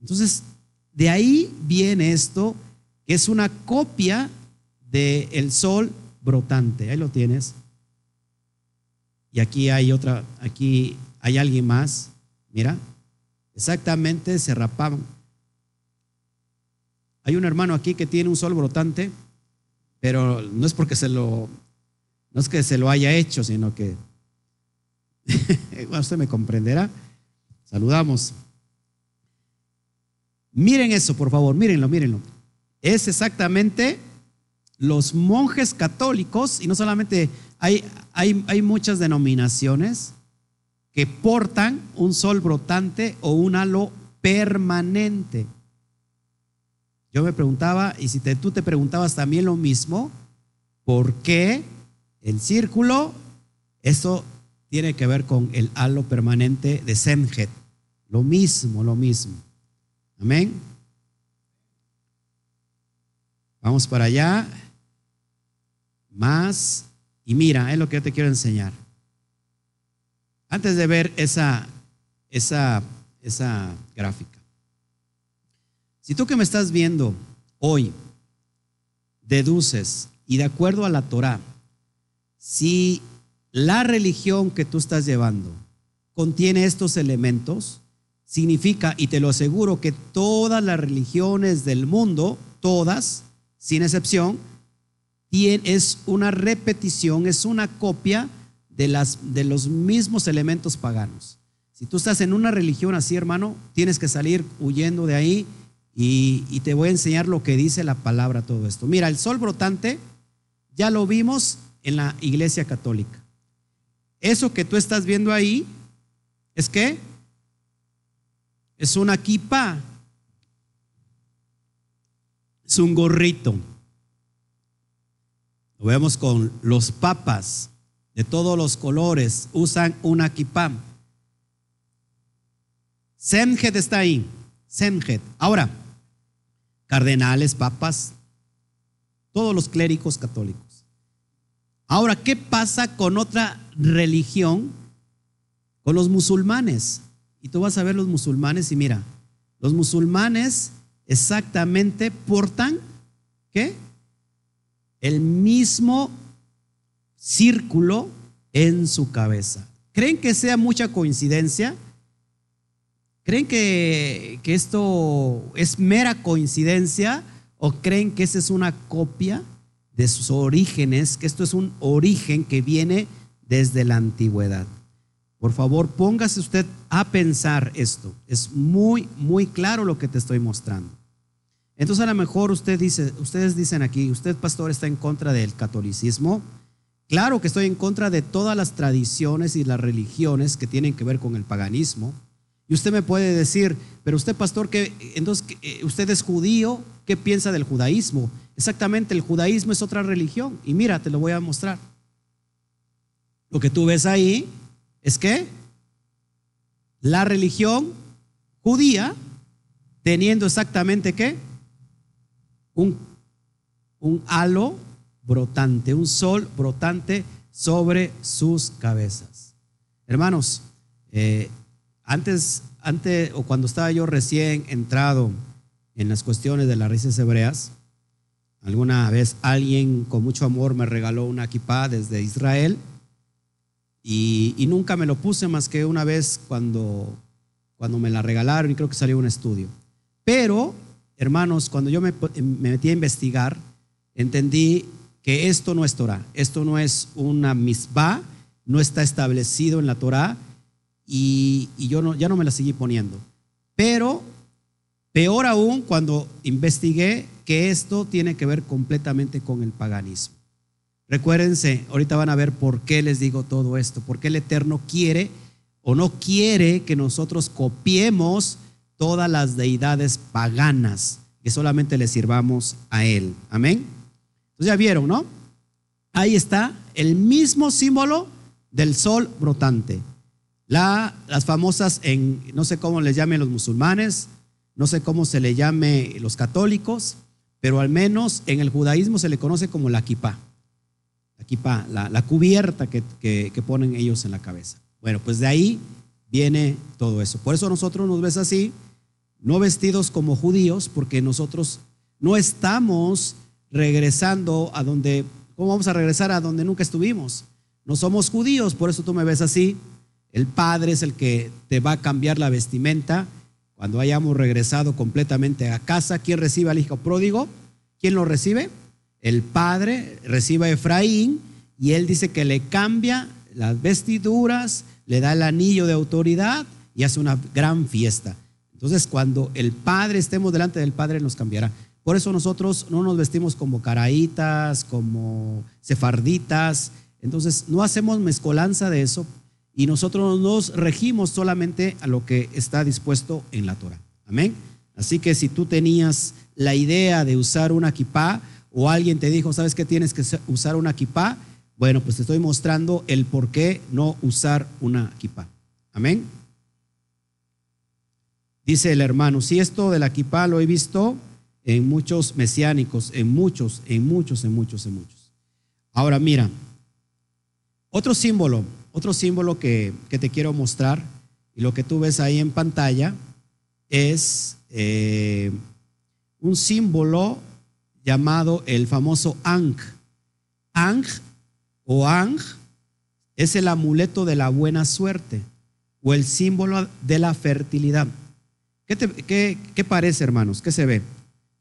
Entonces, de ahí viene esto, que es una copia del sol brotante. Ahí lo tienes. Y aquí hay otra, aquí hay alguien más. Mira, exactamente se rapaban. Hay un hermano aquí que tiene un sol brotante, pero no es porque se lo, no es que se lo haya hecho, sino que, usted me comprenderá. Saludamos. Miren eso, por favor, mírenlo, mírenlo. Es exactamente los monjes católicos, y no solamente hay, hay, hay muchas denominaciones que portan un sol brotante o un halo permanente. Yo me preguntaba, y si tú te preguntabas también lo mismo, ¿por qué el círculo? Eso tiene que ver con el halo permanente de Semjet. Lo mismo, lo mismo. Amén. Vamos para allá. Más. Y mira, es lo que yo te quiero enseñar. Antes de ver esa, esa, esa gráfica. Si tú que me estás viendo hoy deduces y de acuerdo a la Torah, si la religión que tú estás llevando contiene estos elementos, significa, y te lo aseguro, que todas las religiones del mundo, todas, sin excepción, es una repetición, es una copia de, las, de los mismos elementos paganos. Si tú estás en una religión así, hermano, tienes que salir huyendo de ahí y, te voy a enseñar lo que dice la palabra todo esto. Mira, el sol brotante ya lo vimos en la iglesia católica. Eso que tú estás viendo ahí es que es una kipa, es un gorrito. Lo vemos con los papas de todos los colores, usan una kipa. Semjet está ahí, Semjet. Ahora, cardenales, papas, todos los clérigos católicos. Ahora, ¿qué pasa con otra religión? Con los musulmanes. Y tú vas a ver los musulmanes y mira, los musulmanes exactamente portan, ¿qué? El mismo círculo en su cabeza. ¿Creen que sea mucha coincidencia? ¿Creen que, esto es mera coincidencia o creen que esa es una copia de sus orígenes, que esto es un origen que viene desde la antigüedad? Por favor, póngase usted a pensar esto. Es muy, muy claro lo que te estoy mostrando. Entonces a lo mejor usted dice, ustedes dicen aquí, usted pastor está en contra del catolicismo. Claro que estoy en contra de todas las tradiciones y las religiones que tienen que ver con el paganismo. Y usted me puede decir, pero usted pastor, que entonces eh, usted es judío, ¿qué piensa del judaísmo? Exactamente, el judaísmo es otra religión. Y mira, te lo voy a mostrar. Lo que tú ves ahí es que la religión judía, teniendo exactamente qué? Un, un halo brotante, un sol brotante sobre sus cabezas. Hermanos, eh, antes, antes o cuando estaba yo recién entrado en las cuestiones de las raíces hebreas, alguna vez alguien con mucho amor me regaló una kippah desde Israel y, nunca me lo puse más que una vez cuando, cuando me la regalaron y creo que salió un estudio. Pero, hermanos, cuando yo me metí a investigar, entendí que esto no es Torah, esto no es una misbah, no está establecido en la Torah y, yo ya no me la seguí poniendo. Pero peor aún cuando investigué que esto tiene que ver completamente con el paganismo. Recuérdense, ahorita van a ver por qué les digo todo esto, porque el Eterno quiere o no quiere que nosotros copiemos todas las deidades paganas, que solamente le sirvamos a Él. Amén. Entonces ya vieron, ¿no? Ahí está el mismo símbolo del sol brotante. La, las famosas, en, no sé cómo les llamen los musulmanes, no sé cómo se le llame los católicos, pero al menos en el judaísmo se le conoce como la kipá. La la, cubierta que, que, que ponen ellos en la cabeza. Bueno, pues de ahí viene todo eso. Por eso nosotros nos ves así, no vestidos como judíos, porque nosotros no estamos regresando a donde, ¿cómo vamos a regresar a donde nunca estuvimos? No somos judíos, por eso tú me ves así. El Padre es el que te va a cambiar la vestimenta cuando hayamos regresado completamente a casa. ¿Quién recibe al hijo pródigo? ¿Quién lo recibe? El Padre recibe a Efraín y él dice que le cambia las vestiduras, le da el anillo de autoridad y hace una gran fiesta. Entonces, cuando el Padre estemos delante del Padre, nos cambiará. Por eso nosotros no nos vestimos como caraítas, como sefarditas. Entonces, no hacemos mezcolanza de eso y nosotros nos regimos solamente a lo que está dispuesto en la Torah. Amén. Así que si tú tenías la idea de usar una kipá o alguien te dijo, ¿sabes qué tienes que usar una kipá? Bueno, pues te estoy mostrando el por qué no usar una kipá. Amén. Dice el hermano, si esto de la kipá lo he visto en muchos mesiánicos, en muchos, en muchos, en muchos, en muchos. Ahora mira, otro símbolo, otro símbolo que, que te quiero mostrar, y lo que tú ves ahí en pantalla, es eh, un símbolo llamado el famoso Ang. Ang o Ang es el amuleto de la buena suerte o el símbolo de la fertilidad. ¿Qué, qué, parece, hermanos? ¿Qué se ve?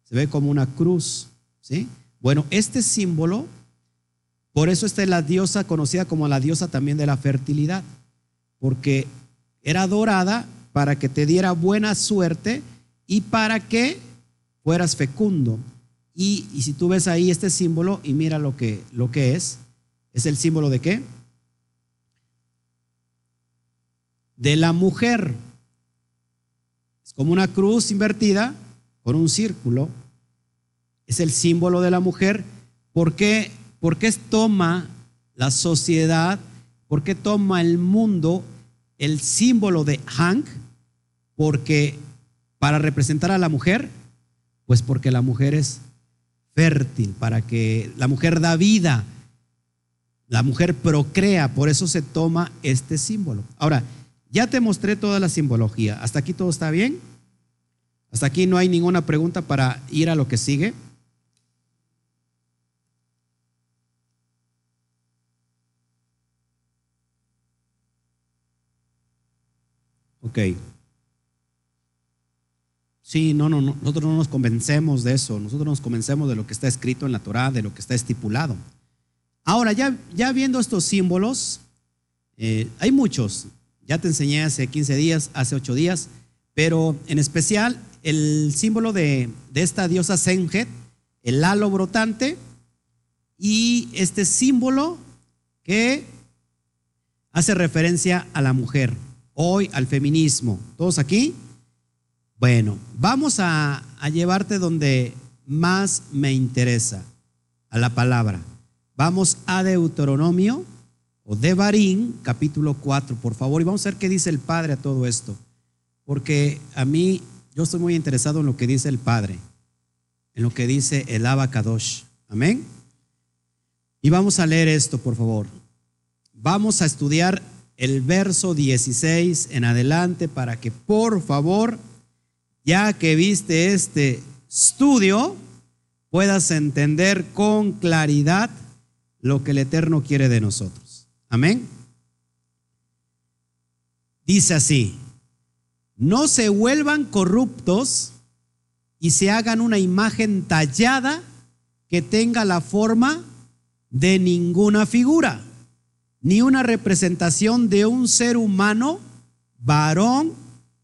Se ve como una cruz, ¿sí? Bueno, este símbolo, por eso esta es la diosa conocida como la diosa también de la fertilidad, porque era adorada para que te diera buena suerte y para que fueras fecundo. Y, y si tú ves ahí este símbolo y mira lo que, lo que es, es el símbolo de qué? De la mujer como una cruz invertida con un círculo. Es el símbolo de la mujer. ¿Por qué, ¿Por qué toma la sociedad, por qué toma el mundo el símbolo de Hank? Porque para representar a la mujer, pues porque la mujer es fértil, para que la mujer da vida, la mujer procrea, por eso se toma este símbolo. Ahora, ya te mostré toda la simbología. ¿Hasta aquí todo está bien? ¿Hasta aquí no hay ninguna pregunta para ir a lo que sigue? Ok. Sí, no, no, no, nosotros no nos convencemos de eso, nosotros nos convencemos de lo que está escrito en la Torah, de lo que está estipulado. Ahora, ya, ya viendo estos símbolos, eh, hay muchos, ya te enseñé hace 15 días, hace 8 días, pero en especial el símbolo de, esta diosa Senjet, el halo brotante, y este símbolo que hace referencia a la mujer, hoy al feminismo. ¿Todos aquí? Bueno, vamos a, llevarte donde más me interesa, a la palabra. Vamos a Deuteronomio o de Barín, capítulo 4, por favor, y vamos a ver qué dice el Padre a todo esto. Porque a mí, yo estoy muy interesado en lo que dice el Padre, en lo que dice el Abacadosh. Amén. Y vamos a leer esto, por favor. Vamos a estudiar el verso 16 en adelante para que, por favor, ya que viste este estudio, puedas entender con claridad lo que el Eterno quiere de nosotros. Amén. Dice así, no se vuelvan corruptos y se hagan una imagen tallada que tenga la forma de ninguna figura, ni una representación de un ser humano, varón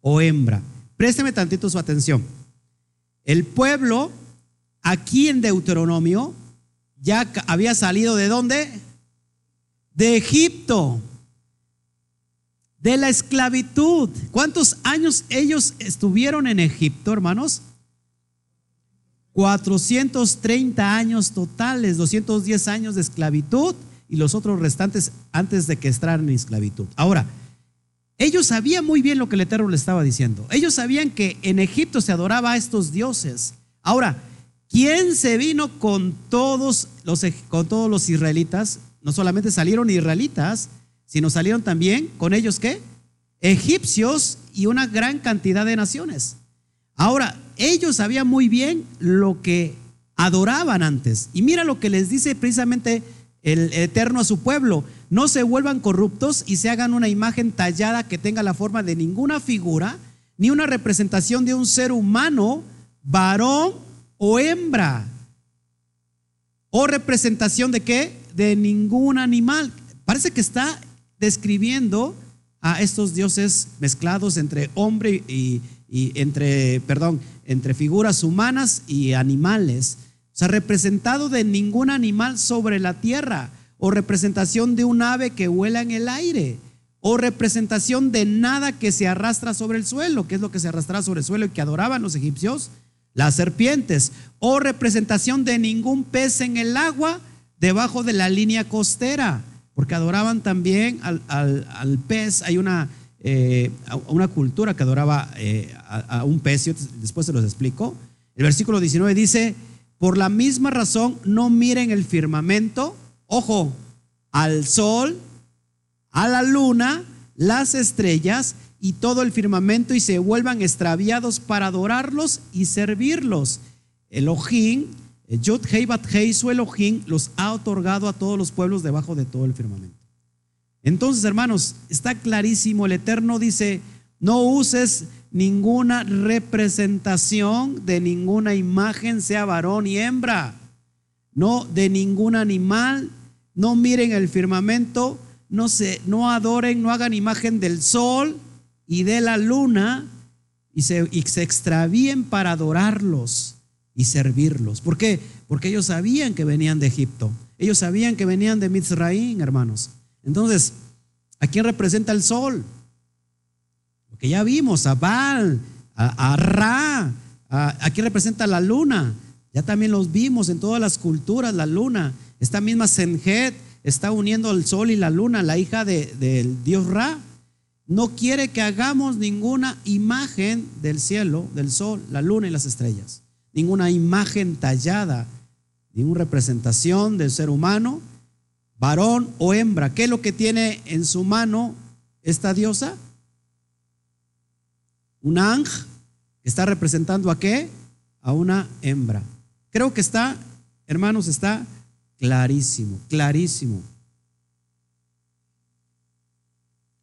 o hembra. Présteme tantito su atención. El pueblo, aquí en Deuteronomio, ya había salido de dónde? de Egipto, de la esclavitud. ¿Cuántos años ellos estuvieron en Egipto, hermanos? 430 años totales, 210 años de esclavitud y los otros restantes antes de que entraran en esclavitud. Ahora, ellos sabían muy bien lo que el Eterno le estaba diciendo. Ellos sabían que en Egipto se adoraba a estos dioses. Ahora, ¿Quién se vino con todos los, con todos los israelitas? No solamente salieron israelitas, sino salieron también con ellos qué? Egipcios y una gran cantidad de naciones. Ahora, ellos sabían muy bien lo que adoraban antes. Y mira lo que les dice precisamente el Eterno a su pueblo. No se vuelvan corruptos y se hagan una imagen tallada que tenga la forma de ninguna figura, ni una representación de un ser humano, varón o hembra. O representación de qué? De ningún animal. Parece que está describiendo a estos dioses mezclados entre hombre y, entre, perdón, entre figuras humanas y animales. O sea, representado de ningún animal sobre la tierra, o representación de un ave que vuela en el aire, o representación de nada que se arrastra sobre el suelo, que es lo que se arrastraba sobre el suelo y que adoraban los egipcios, las serpientes, o representación de ningún pez en el agua debajo de la línea costera, porque adoraban también al, pez. Hay una, eh, una cultura que adoraba eh, a, a, un pez, después se los explico. El versículo 19 dice, por la misma razón, no miren el firmamento, ojo, al sol, a la luna, las estrellas y todo el firmamento y se vuelvan extraviados para adorarlos y servirlos. Elohim, Yud Hei Hei, su Elohim, los ha otorgado a todos los pueblos debajo de todo el firmamento. Entonces, hermanos, está clarísimo, el Eterno dice, no uses ninguna representación de ninguna imagen, sea varón y hembra, no de ningún animal, no miren el firmamento, no se, no adoren, no hagan imagen del sol y de la luna y se, y se extravíen para adorarlos y servirlos. ¿Por qué? Porque ellos sabían que venían de Egipto, ellos sabían que venían de Mizraín, hermanos. Entonces, ¿a quién representa el sol? que ya vimos, a Baal, a, Ra, aquí representa la luna, ya también los vimos en todas las culturas, la luna, esta misma Senjet está uniendo el sol y la luna, la hija del dios Ra. No quiere que hagamos ninguna imagen del cielo, del sol, la luna y las estrellas. Ninguna imagen tallada, ninguna representación del ser humano, varón o hembra. ¿Qué es lo que tiene en su mano esta diosa? Un ángel está representando a qué? A una hembra. Creo que está, hermanos, está clarísimo, clarísimo.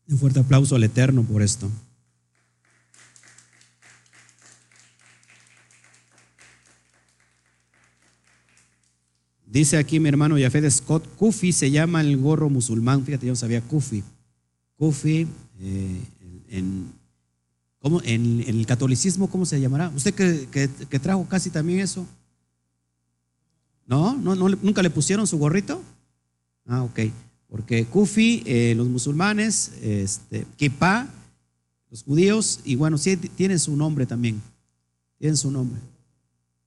Un fuerte aplauso al Eterno por esto. Dice aquí mi hermano Yafed Scott, Kufi se llama el gorro musulmán. Fíjate, yo no sabía Kufi. Kufi eh, en, ¿Cómo, en, el catolicismo, ¿cómo se llamará? ¿Usted que, trajo casi también eso? ¿No? ¿No, nunca le pusieron su gorrito? Ah, ok. Porque Kufi, eh, los musulmanes, este, los judíos, y bueno, sí tienen su nombre también. Tienen su nombre.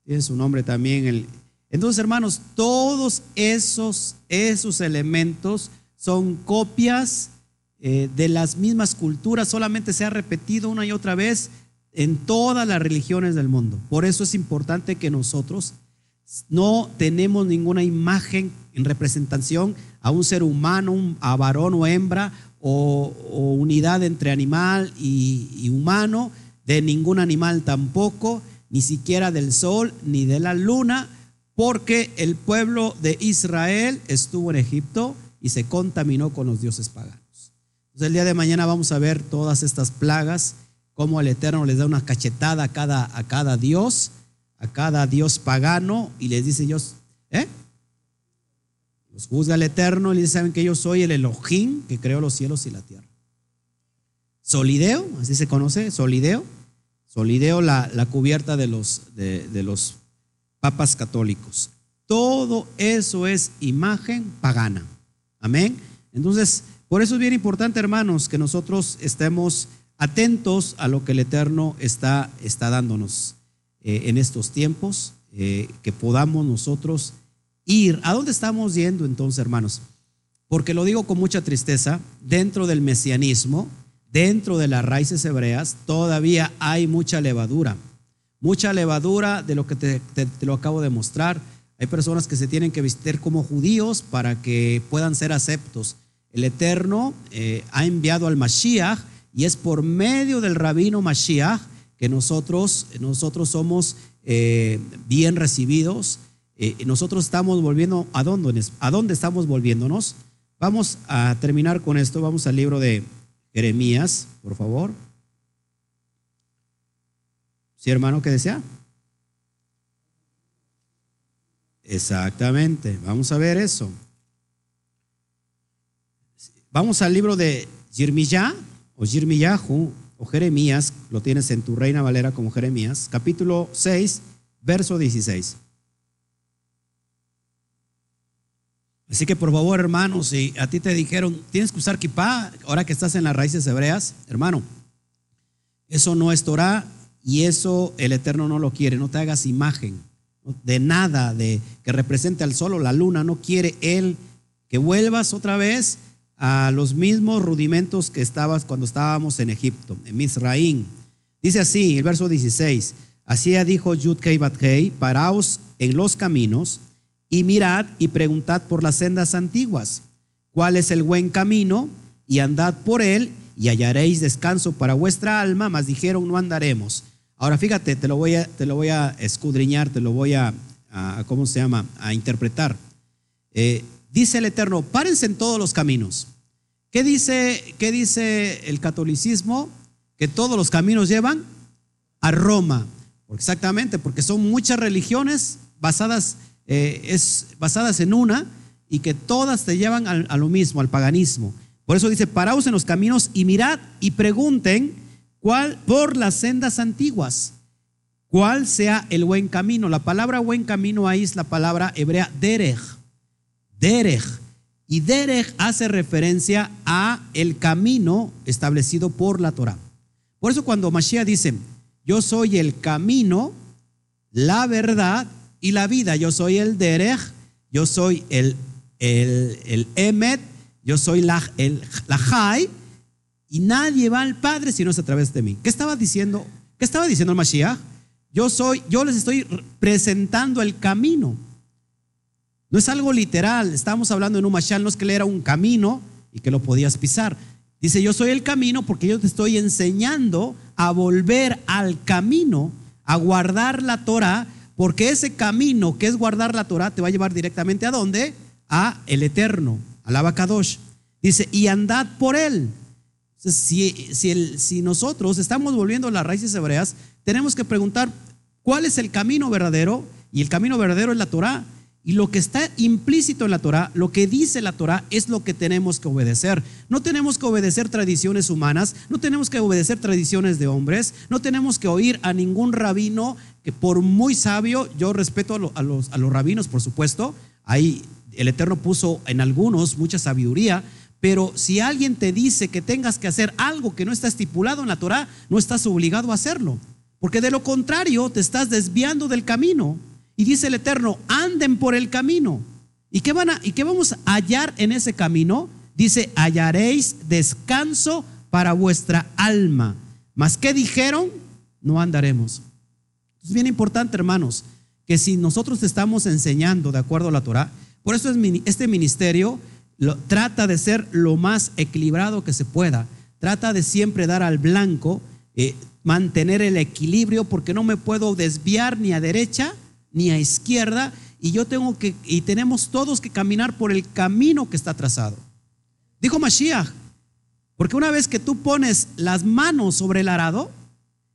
Tienen su nombre también. El, entonces, hermanos, todos esos, esos elementos son copias eh, de las mismas culturas, solamente se ha repetido una y otra vez en todas las religiones del mundo. Por eso es importante que nosotros no tenemos ninguna imagen en representación a un ser humano, a varón o hembra, o, unidad entre animal y, y humano, de ningún animal tampoco, ni siquiera del sol ni de la luna, porque el pueblo de Israel estuvo en Egipto y se contaminó con los dioses paganos. Entonces el día de mañana vamos a ver todas estas plagas, cómo el Eterno les da una cachetada a cada, a cada Dios, a cada Dios pagano, y les dice Dios, ¿eh? Los juzga el Eterno y les dice, saben que yo soy el Elohim que creó los cielos y la tierra. Solideo, así se conoce, solideo. Solideo, la, la cubierta de los, de, de los papas católicos. Todo eso es imagen pagana. Amén. Entonces, por eso es bien importante, hermanos, que nosotros estemos atentos a lo que el Eterno está, está dándonos eh, en estos tiempos, eh, que podamos nosotros ir. ¿A dónde estamos yendo entonces, hermanos? Porque lo digo con mucha tristeza, dentro del mesianismo, dentro de las raíces hebreas, todavía hay mucha levadura, mucha levadura de lo que te, lo acabo de mostrar. Hay personas que se tienen que vestir como judíos para que puedan ser aceptos. El Eterno eh, ha enviado al Mashiach y es por medio del rabino Mashiach que nosotros, nosotros somos eh, bien recibidos. Eh, nosotros estamos volviendo, ¿a dónde, ¿a dónde estamos volviéndonos? Vamos a terminar con esto. Vamos al libro de Jeremías, por favor. ¿Sí, hermano, qué desea? Exactamente, vamos a ver eso. Vamos al libro de Jirmiyá o o Jeremías, lo tienes en tu Reina Valera como Jeremías, capítulo 6, verso 16. Así que por favor, hermano, si a ti te dijeron, tienes que usar kipá, ahora que estás en las raíces hebreas, hermano, eso no es Torah y eso el Eterno no lo quiere, no te hagas imagen de nada de que represente al sol o la luna, no quiere él que vuelvas otra vez a los mismos rudimentos que estabas cuando estábamos en Egipto, en Misraín. Dice así, el verso 16, así dijo Yudkei Batkei, paraos en los caminos y mirad y preguntad por las sendas antiguas, cuál es el buen camino y andad por él y hallaréis descanso para vuestra alma, mas dijeron no andaremos. Ahora fíjate, te lo voy a, te lo voy a escudriñar, te lo voy a, ¿cómo se llama?, a interpretar. Eh, dice el Eterno, párense en todos los caminos. ¿Qué dice, ¿Qué dice el catolicismo? Que todos los caminos llevan a Roma. Exactamente, porque son muchas religiones basadas, eh, es, basadas en una y que todas te llevan al- a lo mismo, al paganismo. Por eso dice, paraos en los caminos y mirad y pregunten cuál por las sendas antiguas, cuál sea el buen camino. La palabra buen camino ahí es la palabra hebrea derech. Derech. Y Derech hace referencia a el camino establecido por la Torah. Por eso cuando Mashiach dice, yo soy el camino, la verdad y la vida, yo soy el Derech, yo soy el, el, el Emet, yo soy la, el, la Jai, y nadie va al Padre si no es a través de mí. ¿Qué estaba diciendo? ¿Qué estaba diciendo el Mashiach? Yo soy, yo les estoy presentando el camino. No es algo literal, estamos hablando en un mashal, no es que él era un camino y que lo podías pisar. Dice, yo soy el camino porque yo te estoy enseñando a volver al camino, a guardar la Torah, porque ese camino que es guardar la Torah te va a llevar directamente a dónde? A el Eterno, al Abacadosh. Dice, y andad por él. Si, nosotros estamos volviendo a las raíces hebreas, tenemos que preguntar cuál es el camino verdadero, y el camino verdadero es la Torah. Y lo que está implícito en la Torah, lo que dice la Torah, es lo que tenemos que obedecer. No tenemos que obedecer tradiciones humanas, no tenemos que obedecer tradiciones de hombres, no tenemos que oír a ningún rabino que por muy sabio, yo respeto a los, a los rabinos, por supuesto, ahí el Eterno puso en algunos mucha sabiduría, pero si alguien te dice que tengas que hacer algo que no está estipulado en la Torah, no estás obligado a hacerlo. Porque de lo contrario te estás desviando del camino. Y dice el Eterno, anden por el camino. ¿Y qué, van a, ¿Y qué vamos a hallar en ese camino? Dice, hallaréis descanso para vuestra alma. Mas ¿qué dijeron? No andaremos. Es bien importante, hermanos, que si nosotros estamos enseñando de acuerdo a la Torah, por eso es este ministerio trata de ser lo más equilibrado que se pueda. Trata de siempre dar al blanco, eh, mantener el equilibrio, porque no me puedo desviar ni a derecha ni a izquierda, y yo tengo que, y tenemos todos que caminar por el camino que está trazado. Dijo Mashiach, porque una vez que tú pones las manos sobre el arado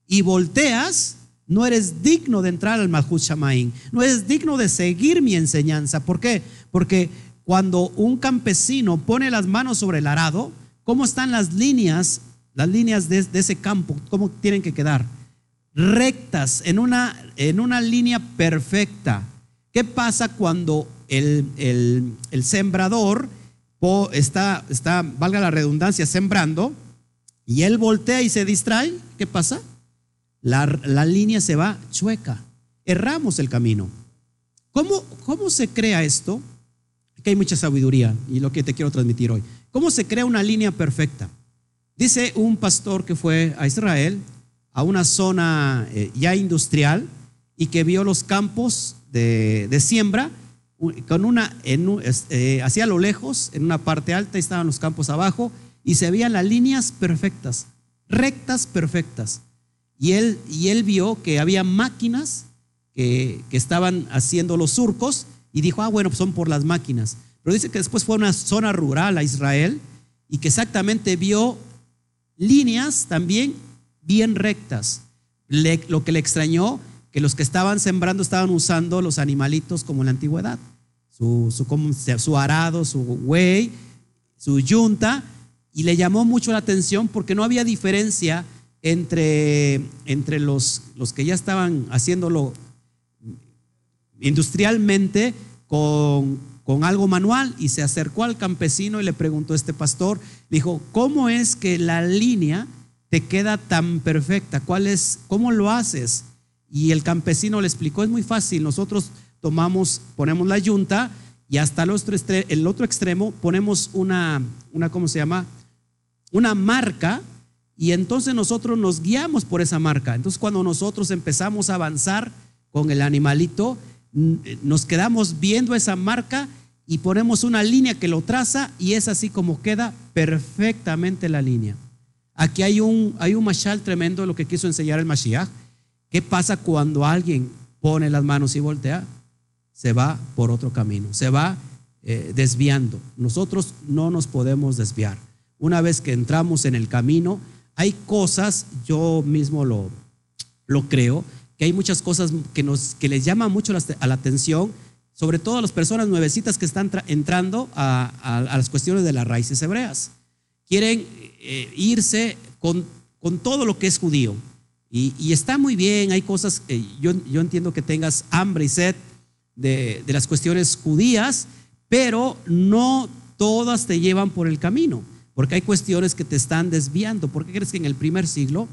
y volteas, no eres digno de entrar al Malhut Shamaín, no eres digno de seguir mi enseñanza. ¿Por qué? Porque cuando un campesino pone las manos sobre el arado, ¿cómo están las líneas, las líneas de, ese campo? ¿Cómo tienen que quedar? Rectas, en una, en una línea perfecta. ¿Qué pasa cuando el, el- sembrador está, está, valga la redundancia, sembrando y él voltea y se distrae? ¿Qué pasa? La, la línea se va chueca. Erramos el camino. ¿Cómo, ¿Cómo se crea esto? Aquí hay mucha sabiduría y lo que te quiero transmitir hoy. ¿Cómo se crea una línea perfecta? Dice un pastor que fue a Israel, a una zona eh, ya industrial y que vio los campos de, de siembra con una, en, eh, hacia lo lejos, en una parte alta, estaban los campos abajo y se veían las líneas perfectas, rectas perfectas. Y él, y él vio que había máquinas que, que estaban haciendo los surcos y dijo, ah, bueno, pues son por las máquinas. Pero dice que después fue a una zona rural a Israel y que exactamente vio líneas también bien rectas. lo que le extrañó que los que estaban sembrando estaban usando los animalitos como en la antigüedad. Su, su, arado, su güey, su yunta, y le llamó mucho la atención porque no había diferencia entre, entre los, los que ya estaban haciéndolo industrialmente con, con algo manual y se acercó al campesino y le preguntó a este pastor, dijo, ¿cómo es que la línea te queda tan perfecta? ¿Cuál es, ¿Cómo lo haces? Y el campesino le explicó, es muy fácil, nosotros tomamos, ponemos la yunta y hasta el otro, el otro extremo ponemos una, una, ¿cómo se llama? Una marca y entonces nosotros nos guiamos por esa marca. Entonces cuando nosotros empezamos a avanzar con el animalito, nos quedamos viendo esa marca y ponemos una línea que lo traza y es así como queda perfectamente la línea. Aquí hay un, hay un mashal tremendo lo que quiso enseñar el Mashiach ¿Qué pasa cuando alguien pone las manos y voltea? Se va por otro camino, se va eh, desviando. Nosotros no nos podemos desviar. Una vez que entramos en el camino, hay cosas, yo mismo lo, lo creo, que hay muchas cosas que, nos, que les llama mucho a la atención, sobre todo a las personas nuevecitas que están entrando a, las cuestiones de las raíces hebreas. Quieren eh, irse con, con todo lo que es judío, y, está muy bien, hay cosas, yo, yo, entiendo que tengas hambre y sed de, de, las cuestiones judías, pero no todas te llevan por el camino, porque hay cuestiones que te están desviando. ¿Por qué crees que en el primer siglo,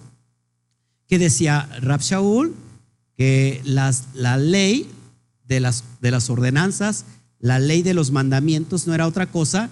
que decía Rab Shaul, que las, la ley de las, de las ordenanzas, la ley de los mandamientos no era otra cosa,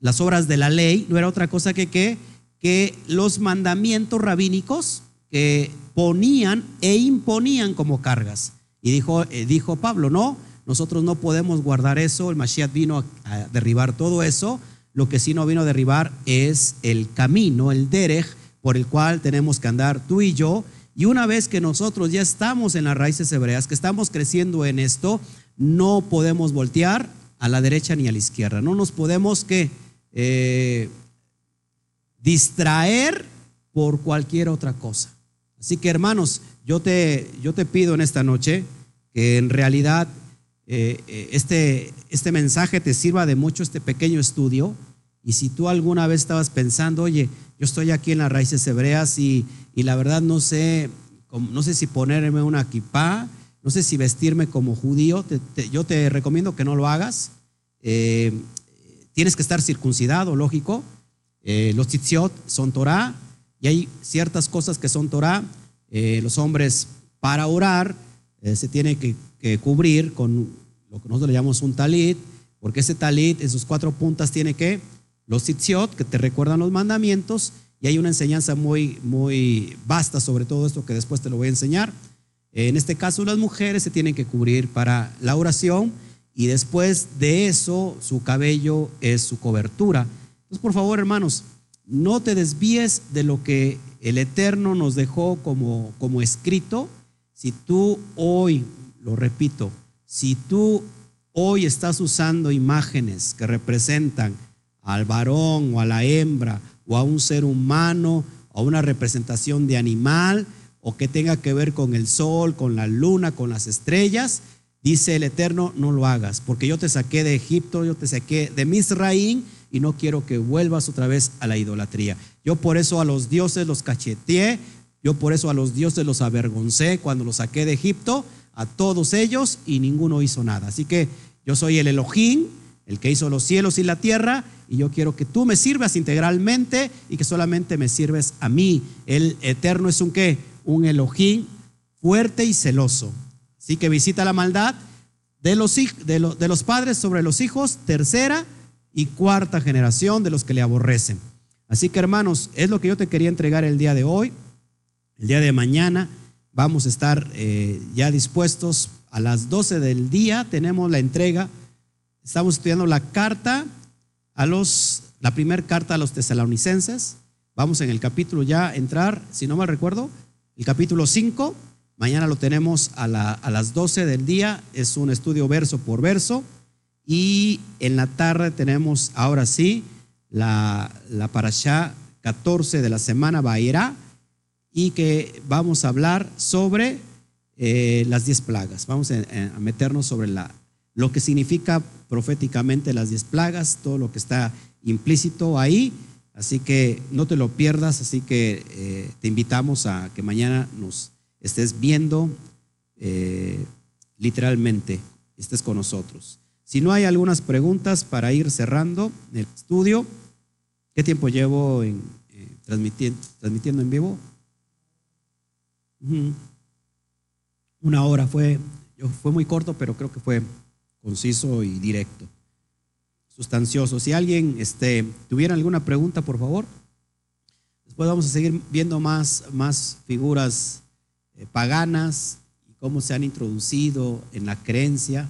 las obras de la ley no era otra cosa que, que, que los mandamientos rabínicos que ponían e imponían como cargas. Y dijo, eh, dijo Pablo, no, nosotros no podemos guardar eso, el Mashiach vino a, derribar todo eso, lo que sí no vino a derribar es el camino, el derech, por el cual tenemos que andar tú y yo. Y una vez que nosotros ya estamos en las raíces hebreas, que estamos creciendo en esto, no podemos voltear a la derecha ni a la izquierda. No nos podemos que eh, distraer por cualquier otra cosa. Así que hermanos, yo te, yo te pido en esta noche que en realidad eh, eh, este, este mensaje te sirva de mucho, este pequeño estudio. Y si tú alguna vez estabas pensando, oye, yo estoy aquí en las raíces hebreas y, la verdad no sé, no sé si ponerme una kipá, no sé si vestirme como judío, yo te recomiendo que no lo hagas. Eh, tienes que estar circuncidado, lógico. los tzitziot son Torah, y hay ciertas cosas que son Torah. Eh, los hombres para orar eh, se tienen que, cubrir con lo que nosotros le llamamos un talit, porque ese talit en sus cuatro puntas tiene que los tzitziot, que te recuerdan los mandamientos, y hay una enseñanza muy, muy vasta sobre todo esto que después te lo voy a enseñar. En este caso, las mujeres se tienen que cubrir para la oración y después de eso, su cabello es su cobertura. Entonces, por favor, hermanos, no te desvíes de lo que el Eterno nos dejó como, como escrito. Si tú hoy, lo repito, si tú hoy estás usando imágenes que representan al varón o a la hembra o a un ser humano o una representación de animal o que tenga que ver con el sol, con la luna, con las estrellas, dice el Eterno, no lo hagas, porque yo te saqué de Egipto, yo te saqué de Misraín y no quiero que vuelvas otra vez a la idolatría. Yo por eso a los dioses los cacheteé, yo por eso a los dioses los avergoncé cuando los saqué de Egipto, a todos ellos y ninguno hizo nada. Así que yo soy el Elohim, el que hizo los cielos y la tierra, y yo quiero que tú me sirvas integralmente y que solamente me sirves a mí. El eterno es un qué? Un Elohim fuerte y celoso. Así que visita la maldad de los, de de los padres sobre los hijos, tercera y cuarta generación de los que le aborrecen. Así que hermanos, es lo que yo te quería entregar el día de hoy. El día de mañana vamos a estar eh, ya dispuestos a las 12 del día. Tenemos la entrega. Estamos estudiando la carta a los, la primera carta a los tesalonicenses. Vamos en el capítulo ya a entrar, si no mal recuerdo, el capítulo 5. Mañana lo tenemos a, la- a las 12 del día. Es un estudio verso por verso. Y en la tarde tenemos, ahora sí, la, la parashá 14 de la semana Bairá y que vamos a hablar sobre eh, las 10 plagas. Vamos a, a meternos sobre la, lo que significa proféticamente las 10 plagas, todo lo que está implícito ahí. Así que no te lo pierdas, así que eh, te invitamos a que mañana nos estés viendo eh, literalmente, estés con nosotros. Si no hay algunas preguntas para ir cerrando el estudio, ¿qué tiempo llevo en, eh, transmitiendo, en vivo? Una hora fue, fue muy corto, pero creo que fue conciso y directo, sustancioso. Si alguien este, tuviera alguna pregunta, por favor. Después vamos a seguir viendo más, más figuras eh, paganas y cómo se han introducido en la creencia,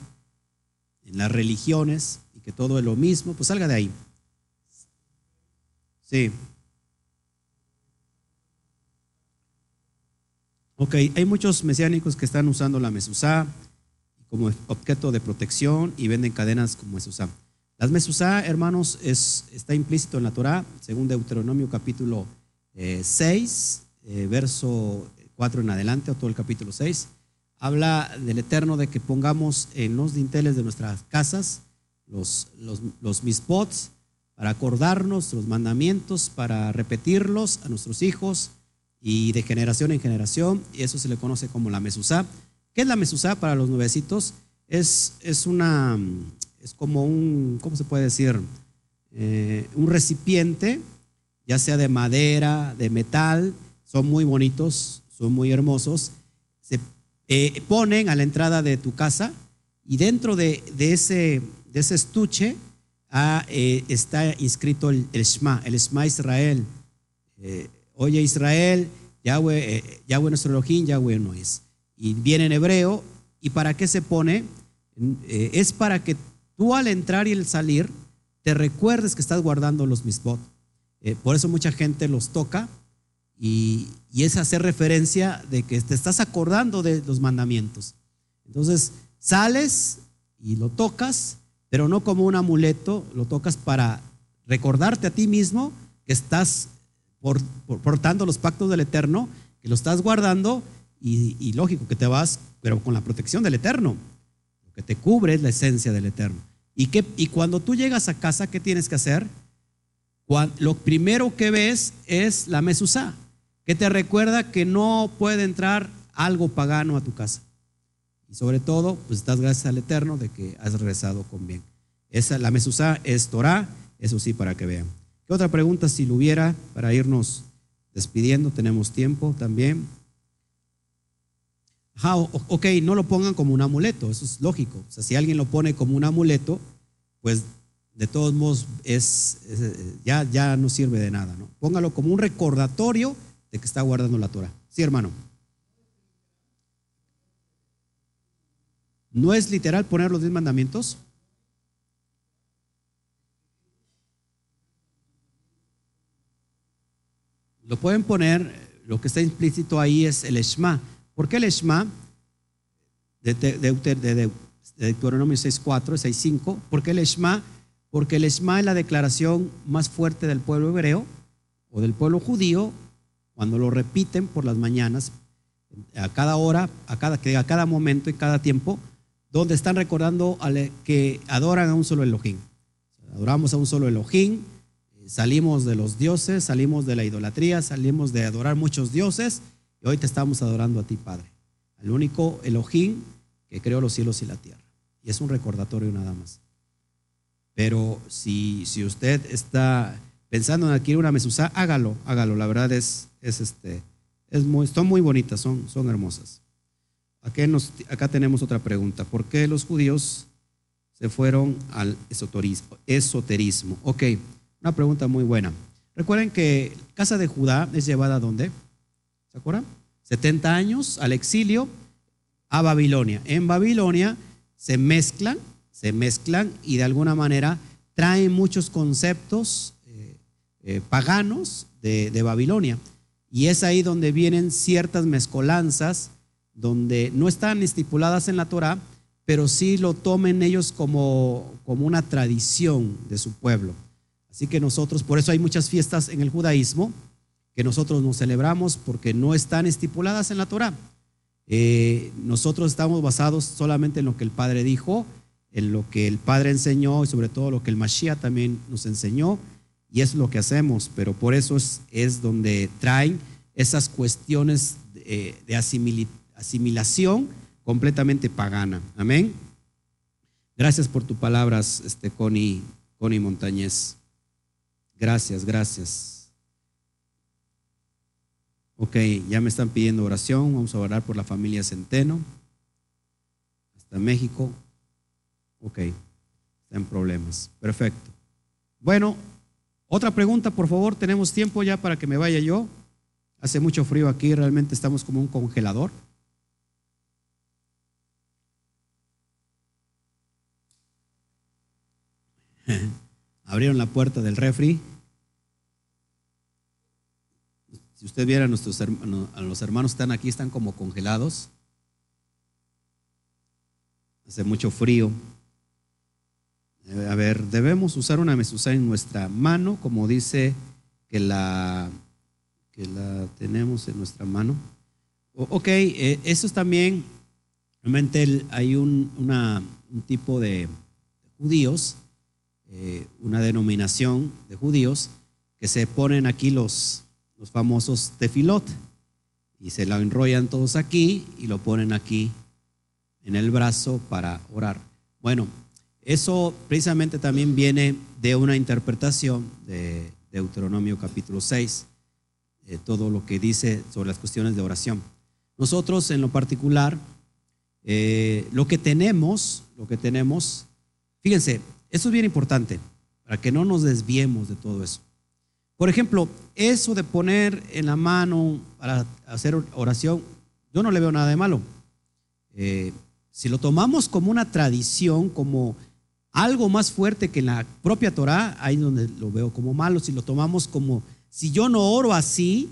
en las religiones y que todo es lo mismo. Pues salga de ahí. Sí. Ok, hay muchos mesiánicos que están usando la mesuzá como objeto de protección y venden cadenas como mesuzá. Las mesuzá, hermanos, es, está implícito en la Torah, según Deuteronomio capítulo eh, 6, eh, verso 4 en adelante, o todo el capítulo 6. Habla del Eterno de que pongamos en los dinteles de nuestras casas los, los, los mispots para acordarnos los mandamientos, para repetirlos a nuestros hijos y de generación en generación, y eso se le conoce como la mesuzá. ¿Qué es la mesuzá para los nuevecitos? Es, es una, es como un, ¿cómo se puede decir? Eh, un recipiente, ya sea de madera, de metal, son muy bonitos, son muy hermosos, se eh, ponen a la entrada de tu casa y dentro de, de ese, de ese estuche ah, eh, está inscrito el, el Shema, el Shema Israel. Oye Israel, Yahweh, eh, Yahweh nuestro Elohim, Yahweh no es. Y viene en hebreo. ¿Y para qué se pone? Eh, es para que tú al entrar y al salir te recuerdes que estás guardando los misbot. Eh, por eso mucha gente los toca y, es hacer referencia de que te estás acordando de los mandamientos. Entonces sales y lo tocas, pero no como un amuleto, lo tocas para recordarte a ti mismo que estás por- portando los pactos del Eterno, que lo estás guardando y, lógico que te vas, pero con la protección del Eterno. Lo que te cubre es la esencia del Eterno. Y, que, y cuando tú llegas a casa, ¿qué tienes que hacer? Cuan- lo primero que ves es la mesuzá, que te recuerda que no puede entrar algo pagano a tu casa. Y sobre todo, pues estás gracias al Eterno de que has rezado con bien. Esa, la mesuzá es Torah, eso sí, para que vean. ¿Qué otra pregunta si lo hubiera para irnos despidiendo? Tenemos tiempo también. O- ok, no lo pongan como un amuleto, eso es lógico. O sea, si alguien lo pone como un amuleto, pues de todos modos es, eh, ya, ya no sirve de nada. ¿no? Póngalo como un recordatorio de que está guardando la Torah. Sí, hermano. ¿No es literal poner los diez mandamientos? Lo pueden poner, lo que está implícito ahí es el Shema. ¿Por qué el Shema? De, de, de, de- de- de Deuteronomio 6.4, 6.5. ¿Por qué el Shema? Porque el Shema es la declaración más fuerte del pueblo hebreo o del pueblo judío cuando lo repiten por las mañanas, a cada hora, a cada, a cada momento y cada tiempo, donde están recordando al- que adoran a un solo Elohim. Adoramos a un solo Elohim, salimos de los dioses, salimos de la idolatría, salimos de adorar muchos dioses y hoy te estamos adorando a ti, Padre, al único Elohim que creó los cielos y la tierra. Y es un recordatorio nada más. Pero si, si usted está pensando en adquirir una mesuzá, hágalo, hágalo. La verdad es, es este, es muy, son muy bonitas, son, son hermosas. Acá, nos- acá tenemos otra pregunta. ¿Por qué los judíos se fueron al esoterismo? esoterismo? Ok, una pregunta muy buena. Recuerden que casa de Judá es llevada a dónde? ¿Se acuerdan? 70 años al exilio a Babilonia. En Babilonia se mezclan, se mezclan y de alguna manera traen muchos conceptos eh, eh, paganos de, Babilonia. Y es ahí donde vienen ciertas mezcolanzas, donde no están estipuladas en la Torah, pero sí lo tomen ellos como, como una tradición de su pueblo. Así que nosotros, por eso hay muchas fiestas en el judaísmo que nosotros nos celebramos porque no están estipuladas en la Torah. Eh, nosotros estamos basados solamente en lo que el Padre dijo, en lo que el Padre enseñó y sobre todo lo que el Mashiach también nos enseñó y es lo que hacemos, pero por eso es, es donde traen esas cuestiones de, de asimilación completamente pagana. Amén. Gracias por tus palabras, este, Connie, Connie Montañez. Gracias, gracias. Ok, ya me están pidiendo oración. Vamos a orar por la familia Centeno. Hasta México. Ok, está problemas. Perfecto. Bueno, otra pregunta, por favor. Tenemos tiempo ya para que me vaya yo. Hace mucho frío aquí, realmente estamos como un congelador. Abrieron la puerta del refri. Si usted viera a nuestros hermanos, a los hermanos que están aquí, están como congelados. Hace mucho frío. A ver, debemos usar una mesusa en nuestra mano, como dice que la, que la tenemos en nuestra mano. ok, eh, eso es también, realmente hay un tipo de judíos eh, una denominación de judíos que se ponen aquí los, los famosos tefilot y se lo enrollan todos aquí y lo ponen aquí en el brazo para orar. Bueno, eso precisamente también viene de una interpretación de Deuteronomio capítulo 6, de todo lo que dice sobre las cuestiones de oración. Nosotros en lo particular, eh, lo que tenemos, lo que tenemos, fíjense, eso es bien importante, para que no nos desviemos de todo eso. Por ejemplo, eso de poner en la mano para hacer oración, yo no le veo nada de malo. Eh, si lo tomamos como una tradición, como algo más fuerte que la propia Torah, ahí es donde lo veo como malo. Si lo tomamos como, si yo no oro así,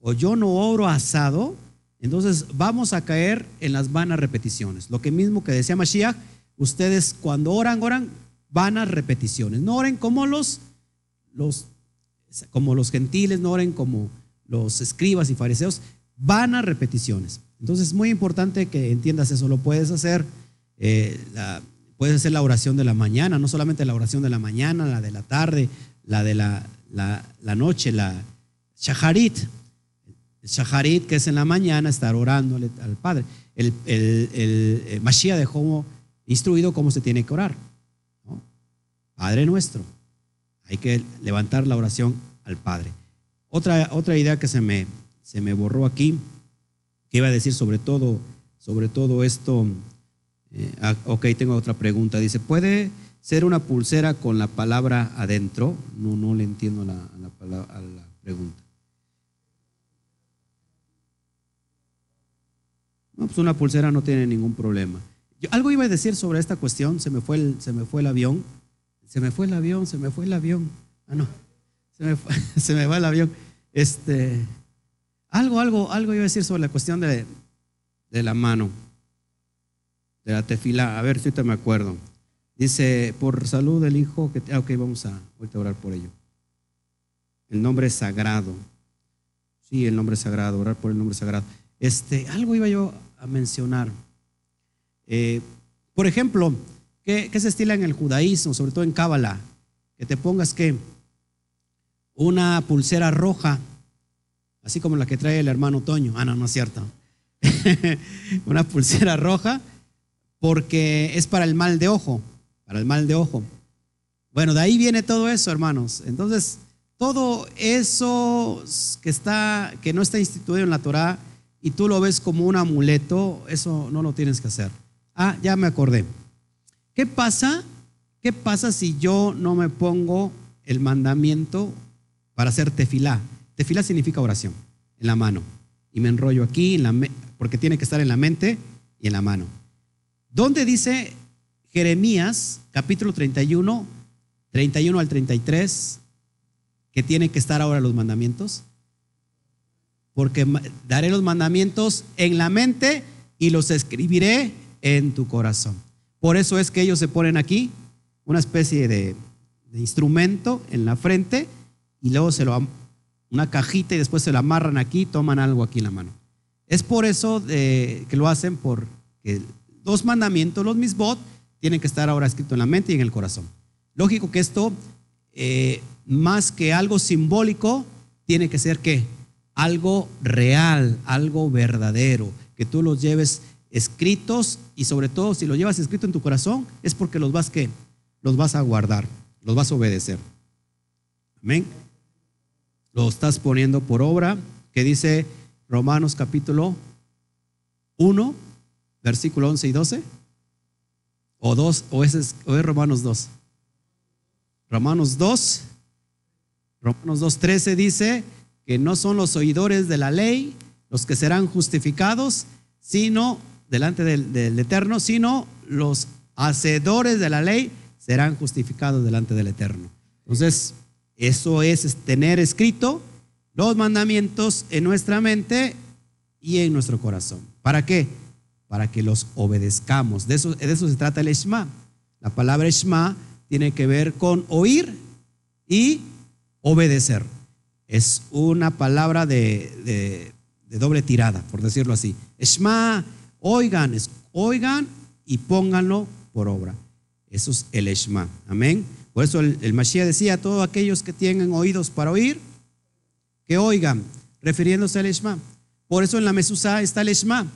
o yo no oro asado, entonces vamos a caer en las vanas repeticiones. Lo que mismo que decía Mashiach, ustedes cuando oran, oran vanas repeticiones. No oren como los, los, como los gentiles, no oren como los escribas y fariseos, vanas repeticiones. Entonces es muy importante que entiendas eso. Lo puedes hacer, eh, puedes hacer la oración de la mañana, no solamente la oración de la mañana, la de la tarde, la de la, la, noche, la shaharit. El shaharit, que es en la mañana, estar orando al Padre. El, el, el, el Mashiach dejó instruido cómo se tiene que orar. Padre nuestro. Hay que levantar la oración al Padre. Otra, otra idea que se me, se me borró aquí, que iba a decir sobre todo, sobre todo esto. Eh, ah, ok, tengo otra pregunta. Dice, ¿puede ser una pulsera con la palabra adentro? No, no le entiendo la, la, a la pregunta. No, pues una pulsera no tiene ningún problema. Yo, algo iba a decir sobre esta cuestión, se me fue el, se me fue el avión. Se me fue el avión, se me fue el avión. Ah, no, se me, se me va el avión. Este, algo, algo, algo iba a decir sobre la cuestión de, de la mano, de la tefila. A ver si te me acuerdo. Dice, por salud del Hijo, que, ah, ok, vamos a ahorita orar por ello. El nombre sagrado. Sí, el nombre sagrado, orar por el nombre sagrado. Este, algo iba yo a mencionar. Eh, por ejemplo, ¿Qué, se estila en el judaísmo, sobre todo en Cábala? Que te pongas que una pulsera roja, así como la que trae el hermano Toño. Ah, no, no es cierto. una pulsera roja porque es para el mal de ojo, para el mal de ojo. Bueno, de ahí viene todo eso, hermanos. Entonces, todo eso que está que no está instituido en la Torá y tú lo ves como un amuleto, eso no lo tienes que hacer. Ah, ya me acordé. ¿Qué pasa? ¿Qué pasa si yo no me pongo el mandamiento para hacer tefilá? Tefilá significa oración en la mano. y me enrollo aquí, en la porque tiene que estar en la mente y en la mano. ¿Dónde dice Jeremías, capítulo 31, 31 al 33, que tienen que estar ahora los mandamientos? Porque daré los mandamientos en la mente y los escribiré en tu corazón. Por eso es que ellos se ponen aquí una especie de instrumento en la frente y luego se lo una cajita y después se lo amarran aquí y toman algo aquí en la mano. Es por eso de- que lo hacen porque los mandamientos, los misbot, tienen que estar ahora escritos en la mente y en el corazón. Lógico que esto, eh, más que algo simbólico, tiene que ser que algo real, algo verdadero, que tú los lleves escritos y sobre todo si los llevas escrito en tu corazón es porque los vas que los vas a guardar, los vas a obedecer. Amén. Lo estás poniendo por obra, que dice Romanos capítulo 1, versículo 11 y 12. O 2, o, ese es, o es Romanos 2. Romanos 2, Romanos 2, 13 dice que no son los oidores de la ley los que serán justificados, sino delante del, del Eterno, sino los hacedores de la ley serán justificados delante del Eterno. Entonces, eso es, tener escrito los mandamientos en nuestra mente y en nuestro corazón. ¿Para qué? Para que los obedezcamos. De eso, se trata el Shema. La palabra Shema tiene que ver con oír y obedecer. Es una palabra de, doble tirada, por decirlo así. Shema, oigan, oigan y pónganlo por obra. Eso es el Shema. Amén. Por eso el, el Mashiach decía todos aquellos que tienen oídos para oír, que oigan, refiriéndose al Shema. Por eso en la Mesusa está el Shema,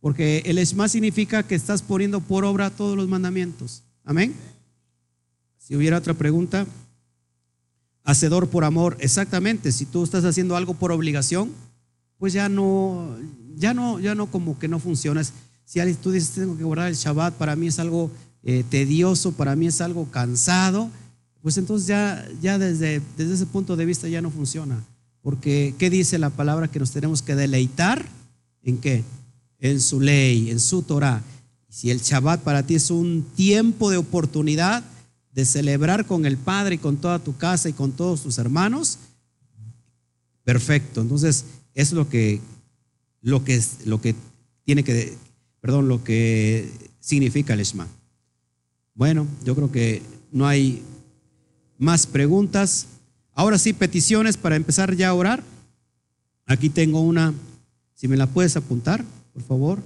porque el Shema significa que estás poniendo por obra todos los mandamientos. Amén. Si hubiera otra pregunta, hacedor por amor, exactamente. Si tú estás haciendo algo por obligación, pues ya no, ya no, ya no como que no funcionas. Si tú dices tengo que guardar el Shabbat, para mí es algo eh, tedioso, para mí es algo cansado, pues entonces ya, ya desde, desde ese punto de vista ya no funciona. Porque, ¿qué dice la palabra? Que nos tenemos que deleitar en qué? En su ley, en su Torah. Si el Shabbat para ti es un tiempo de oportunidad de celebrar con el Padre y con toda tu casa y con todos tus hermanos, perfecto. Entonces, es lo que, lo que, lo que tiene que, perdón, lo que significa el Shema. Bueno, yo creo que no hay más preguntas. Ahora sí, peticiones para empezar ya a orar. Aquí tengo una, si me la puedes apuntar, por favor.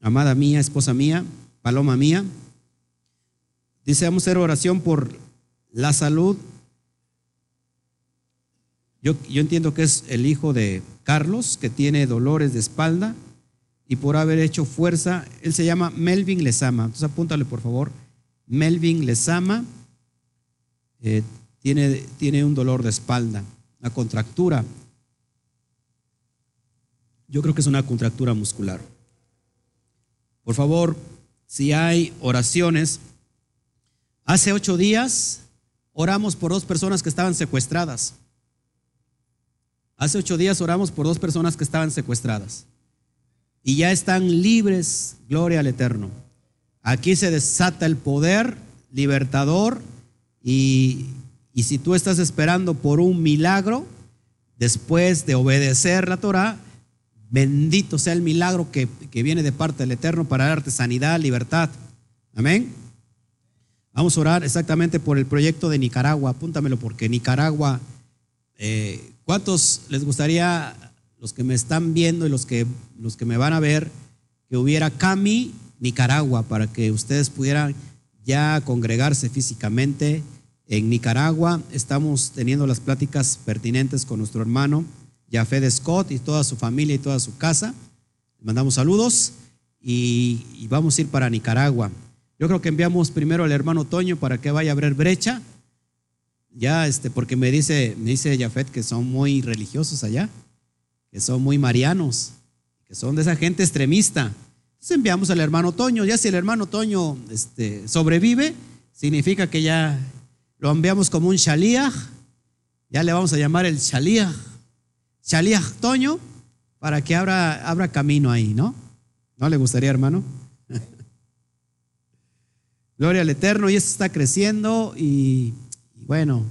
Amada mía, esposa mía, paloma mía. Dice, vamos a hacer oración por la salud. Yo, yo entiendo que es el hijo de Carlos, que tiene dolores de espalda y por haber hecho fuerza, él se llama Melvin Lezama. Entonces apúntale, por favor. Melvin Lezama eh, tiene, tiene un dolor de espalda, una contractura. Yo creo que es una contractura muscular. Por favor, si hay oraciones, hace ocho días oramos por dos personas que estaban secuestradas. Hace ocho días oramos por dos personas que estaban secuestradas y ya están libres, gloria al Eterno. Aquí se desata el poder libertador y, si tú estás esperando por un milagro, después de obedecer la Torah, bendito sea el milagro que, que viene de parte del Eterno para darte sanidad, libertad. Amén. Vamos a orar exactamente por el proyecto de Nicaragua. Apúntamelo porque Nicaragua, eh, ¿cuántos les gustaría, los que me están viendo y los que, los que me van a ver, que hubiera CAMI Nicaragua para que ustedes pudieran ya congregarse físicamente en Nicaragua? Estamos teniendo las pláticas pertinentes con nuestro hermano Jafet Scott y toda su familia y toda su casa. Mandamos saludos y, y vamos a ir para Nicaragua. Yo creo que enviamos primero al hermano Toño para que vaya a abrir brecha. Ya, este, porque me dice, me dice Jafet que son muy religiosos allá, que son muy marianos, que son de esa gente extremista. Entonces enviamos al hermano Toño. Ya si el hermano Toño este, sobrevive, significa que ya lo enviamos como un shaliach. Ya le vamos a llamar el shaliach. Shaliach Toño. para que abra, abra camino ahí, ¿no? ¿No le gustaría, hermano? Gloria al Eterno, y esto está creciendo y, y bueno,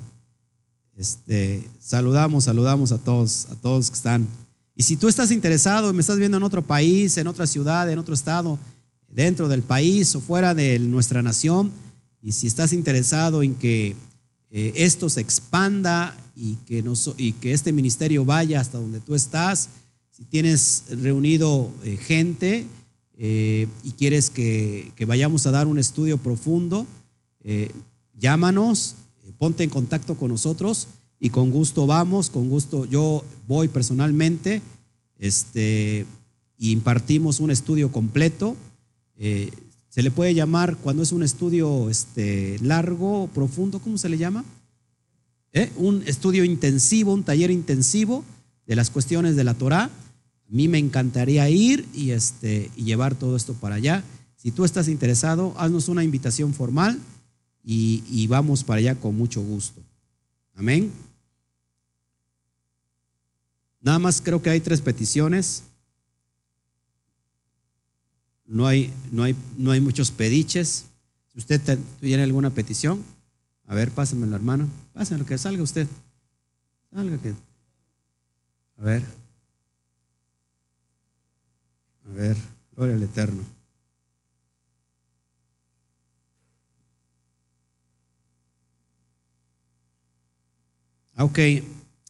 este, saludamos, saludamos a todos, a todos que están. Y si tú estás interesado, me estás viendo en otro país, en otra ciudad, en otro estado, dentro del país o fuera de nuestra nación, y si estás interesado en que eh, esto se expanda y que, este ministerio vaya hasta donde tú estás, si tienes reunido eh, gente eh, y quieres que, que, vayamos a dar un estudio profundo, llámanos, ponte en contacto con nosotros y con gusto vamos, con gusto yo voy personalmente este, y impartimos un estudio completo. Se le puede llamar cuando es un estudio este, largo, profundo, ¿cómo se le llama? ¿Eh? Un estudio intensivo, un taller intensivo de las cuestiones de la Torah. A mí me encantaría ir y, este, y llevar todo esto para allá. Si tú estás interesado, haznos una invitación formal y, y vamos para allá con mucho gusto. Amén. Nada más creo que hay tres peticiones. No hay, no hay, no hay muchos pediches. Si usted tiene alguna petición, a ver, pásenmelo, hermano. Pásenlo, que salga usted. Salga que. A ver. A ver, gloria al Eterno. Ah, ok,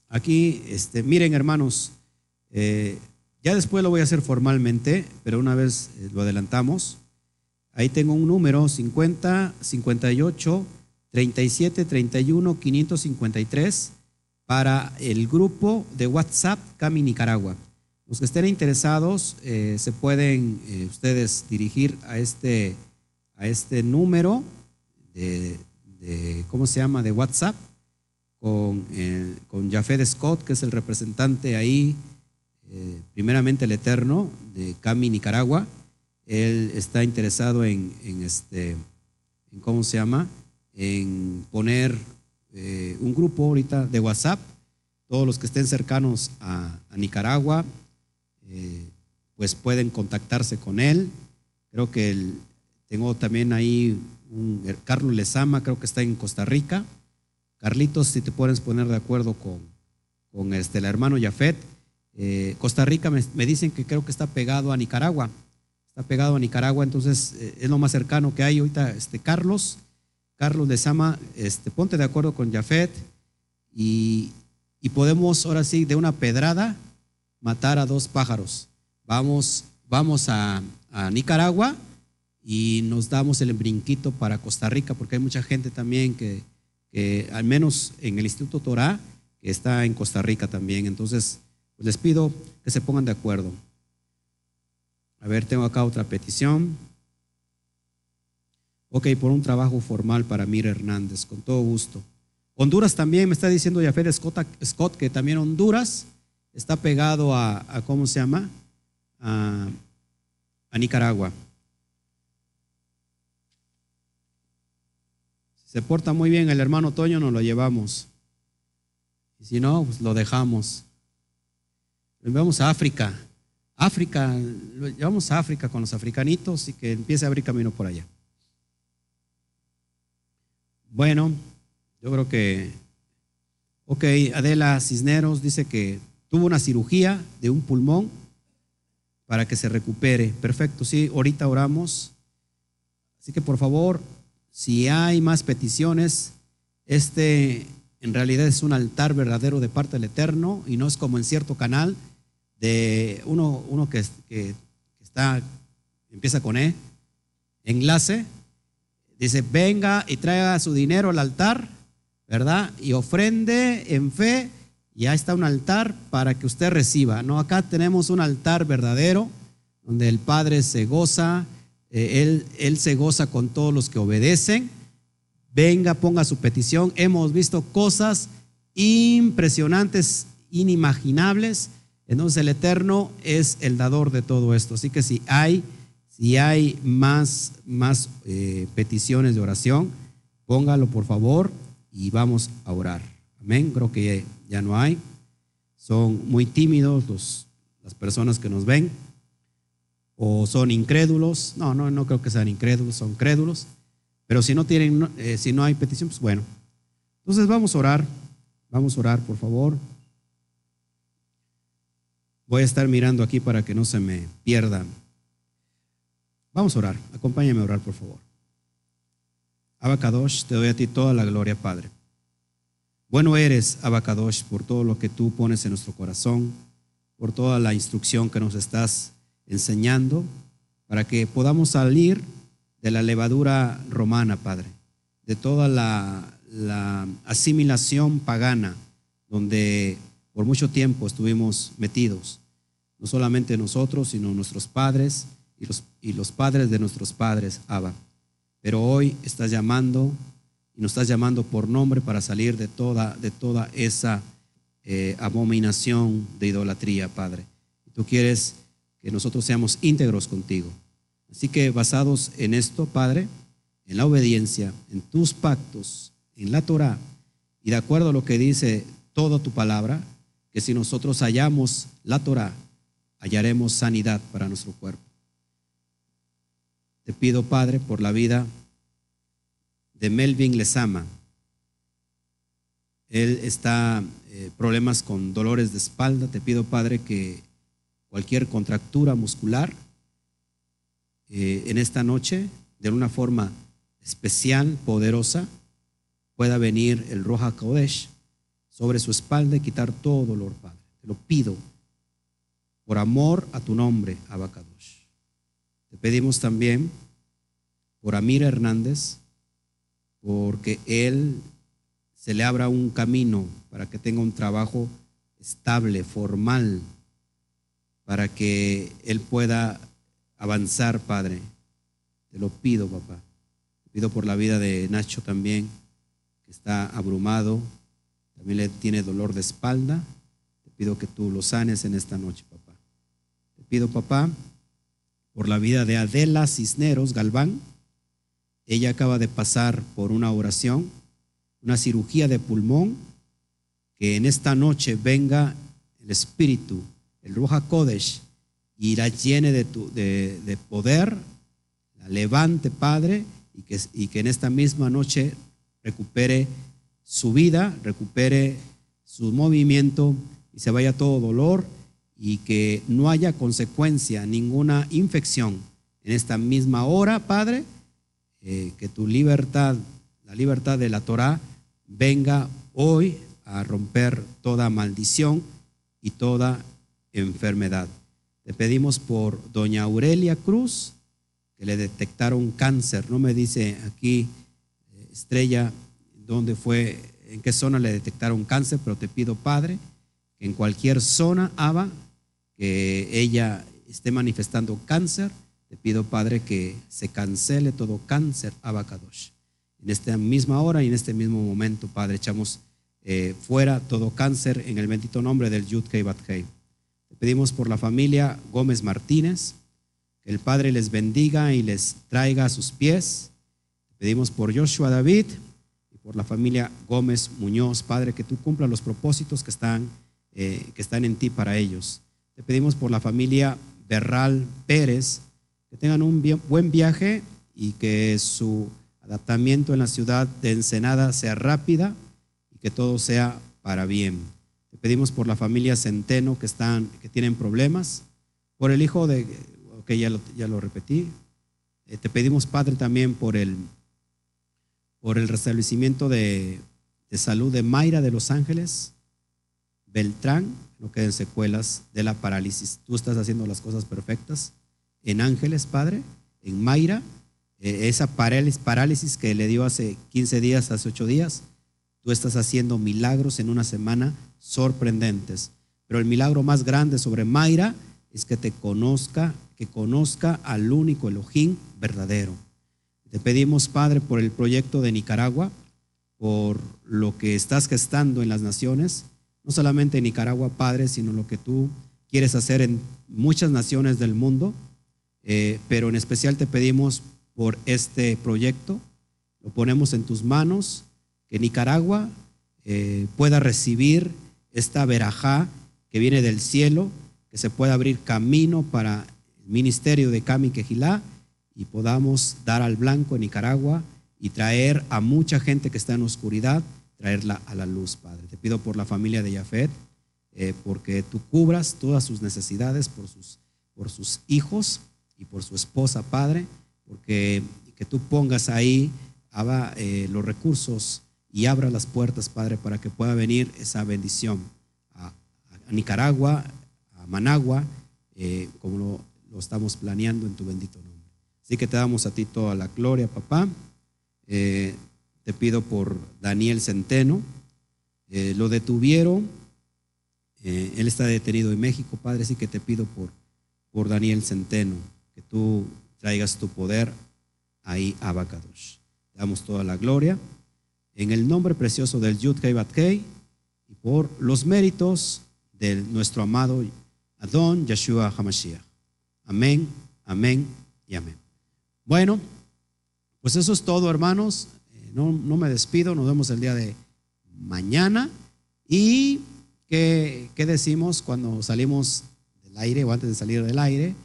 aquí, este, miren hermanos, eh, ya después lo voy a hacer formalmente, pero una vez eh, lo adelantamos. Ahí tengo un número 50 58 37 31 553 para el grupo de WhatsApp Cami Nicaragua. Los que estén interesados eh, se pueden ustedes dirigir a este, a este número de, ¿cómo se llama?, de WhatsApp con, eh, con Scott, que es el representante ahí, eh, primeramente el Eterno, de Cami, Nicaragua. Él está interesado en, este, ¿cómo se llama? En poner eh, un grupo ahorita de WhatsApp. Todos los que estén cercanos a, Nicaragua, pues pueden contactarse con él. Creo que tengo también ahí un Carlos Lezama, creo que está en Costa Rica. Carlitos, si te puedes poner de acuerdo con, con este, el hermano Jafet. Eh, Costa Rica me, dicen que creo que está pegado a Nicaragua. Está pegado a Nicaragua, entonces eh, es lo más cercano que hay ahorita. Este, Carlos, Carlos de Sama, este, ponte de acuerdo con Jafet y, podemos ahora sí de una pedrada matar a dos pájaros. Vamos, vamos a, Nicaragua y nos damos el brinquito para Costa Rica, porque hay mucha gente también que, al menos en el Instituto Torah, que está en Costa Rica también. Entonces, pues les pido que se pongan de acuerdo. A ver, tengo acá otra petición. Ok, por un trabajo formal para Mira Hernández, con todo gusto. Honduras también, me está diciendo Jafet Scott, Scott que también Honduras está pegado a, ¿cómo se llama? a Nicaragua. se porta muy bien el hermano Toño, nos lo llevamos. Y si no, pues lo dejamos. Lo llevamos a África. África, llevamos a África con los africanitos y que empiece a abrir camino por allá. Bueno, yo creo que, ok, Adela Cisneros dice que tuvo una cirugía de un pulmón para que se recupere. Perfecto, sí, ahorita oramos. Así que por favor, si hay más peticiones, este en realidad es un altar verdadero de parte del Eterno y no es como en cierto canal de uno, uno que, que está, empieza con E, enlace, dice, venga y traiga su dinero al altar, ¿verdad? Y ofrende en fe, y ya está un altar para que usted reciba. No, acá tenemos un altar verdadero donde el Padre se goza eh, él, él se goza con todos los que obedecen. Venga, ponga su petición. Hemos visto cosas impresionantes, inimaginables. Entonces el Eterno es el dador de todo esto. Así que si hay, si hay más, más eh, peticiones de oración, póngalo por favor y vamos a orar. Amén. Creo que ya no hay. Son muy tímidos los, las personas que nos ven, o son incrédulos, no, no, no creo que sean incrédulos, son crédulos, pero si no tienen, eh, si no hay petición, pues bueno. Entonces vamos a orar, vamos a orar, por favor. Voy a estar mirando aquí para que no se me pierdan. Vamos a orar, acompáñame a orar, por favor. Abacadosh, te doy a ti toda la gloria, Padre. Bueno eres, Abacadosh, por todo lo que tú pones en nuestro corazón, por toda la instrucción que nos estás enseñando, para que podamos salir de la levadura romana, Padre, de toda la, la asimilación pagana, donde por mucho tiempo estuvimos metidos, no solamente nosotros, sino nuestros padres y los, y los padres de nuestros padres, Abba. Pero hoy estás llamando y nos estás llamando por nombre para salir de toda, de toda esa eh, abominación de idolatría, Padre. Tú quieres que nosotros seamos íntegros contigo. Así que basados en esto, Padre, en la obediencia, en tus pactos, en la Torah, y de acuerdo a lo que dice toda tu palabra, que si nosotros hallamos la Torah, hallaremos sanidad para nuestro cuerpo. Te pido, Padre, por la vida de Melvin Lezama. Él está eh, problemas con dolores de espalda. Te pido, Padre, que cualquier contractura muscular eh, en esta noche, de una forma especial, poderosa, pueda venir el Roja Kodesh sobre su espalda y quitar todo dolor, Padre. Te lo pido por amor a tu nombre, Abacadosh. Te pedimos también por Amir Hernández, porque él se le abra un camino para que tenga un trabajo estable, formal, para que él pueda avanzar, Padre. Te lo pido, papá. Te pido por la vida de Nacho también, que está abrumado, tiene dolor de espalda. Te pido que tú lo sanes en esta noche, papá. Te pido, papá, por la vida de Adela Cisneros Galván. Ella acaba de pasar por una oración, una cirugía de pulmón, que en esta noche venga el Espíritu, el Ruja Kodesh, y la llene de, tu, de, poder, la levante, Padre, y que, y que en esta misma noche recupere su vida, recupere su movimiento y se vaya todo dolor y que no haya consecuencia, ninguna infección en esta misma hora, Padre, eh, que tu libertad, la libertad de la Torah, venga hoy a romper toda maldición y toda enfermedad. Te pedimos por doña Aurelia Cruz, que le detectaron cáncer. No me dice aquí, eh, Estrella, dónde fue, en qué zona le detectaron cáncer, pero te pido, Padre, que en cualquier zona, Abba, que ella esté manifestando cáncer, te pido, Padre, que se cancele todo cáncer, Abacadosh. En esta misma hora y en este mismo momento, Padre, echamos eh, fuera todo cáncer en el bendito nombre del Yud Kei Te pedimos por la familia Gómez Martínez, que el Padre les bendiga y les traiga a sus pies. Te pedimos por Joshua David por la familia Gómez Muñoz, Padre, que tú cumplas los propósitos que están, eh, que están en ti para ellos. Te pedimos por la familia Berral Pérez, que tengan un buen viaje y que su adaptamiento en la ciudad de Ensenada sea rápida y que todo sea para bien. Te pedimos por la familia Centeno que, están, que tienen problemas, por el hijo de, que ya lo, ya lo repetí, eh, te pedimos, Padre, también por el, por el restablecimiento de, de salud de Mayra de Los Ángeles, Beltrán, no queden secuelas de la parálisis. Tú estás haciendo las cosas perfectas en Ángeles, Padre, en Mayra, eh, esa parálisis que le dio hace 15 días, hace 8 días, tú estás haciendo milagros en una semana sorprendentes. Pero el milagro más grande sobre Mayra es que te conozca, que conozca al único Elohim verdadero. Te pedimos, Padre, por el proyecto de Nicaragua, por lo que estás gestando en las naciones, no solamente en Nicaragua, Padre, sino lo que tú quieres hacer en muchas naciones del mundo. Eh, pero en especial te pedimos por este proyecto, lo ponemos en tus manos, que Nicaragua eh, pueda recibir esta verajá que viene del cielo, que se pueda abrir camino para el ministerio de Cami Quejilá y podamos dar al blanco en Nicaragua y traer a mucha gente que está en oscuridad, traerla a la luz, Padre. Te pido por la familia de Jafet, eh, porque tú cubras todas sus necesidades por sus, por sus hijos y por su esposa, Padre, porque que tú pongas ahí eh, los recursos y abra las puertas, Padre, para que pueda venir esa bendición a, Nicaragua, a Managua, eh, como lo, lo, estamos planeando en tu bendito. Así que te damos a ti toda la gloria, papá. Eh, te pido por Daniel Centeno. lo detuvieron. él está detenido en México, Padre, así que te pido por, por Daniel Centeno, que tú traigas tu poder ahí a Bacadosh. Te damos toda la gloria en el nombre precioso del Yud y por los méritos de nuestro amado Adón Yeshua Hamashiach. Amén, amén y amén. Bueno, pues eso es todo, hermanos. Eh, no, no me despido, nos vemos el día de mañana. ¿Y qué, qué decimos cuando salimos del aire o antes de salir del aire?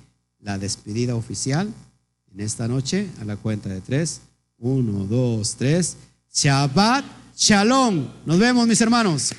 La despedida oficial en esta noche a la cuenta de tres. Uno, dos, tres. Shabbat Shalom. Nos vemos, mis hermanos.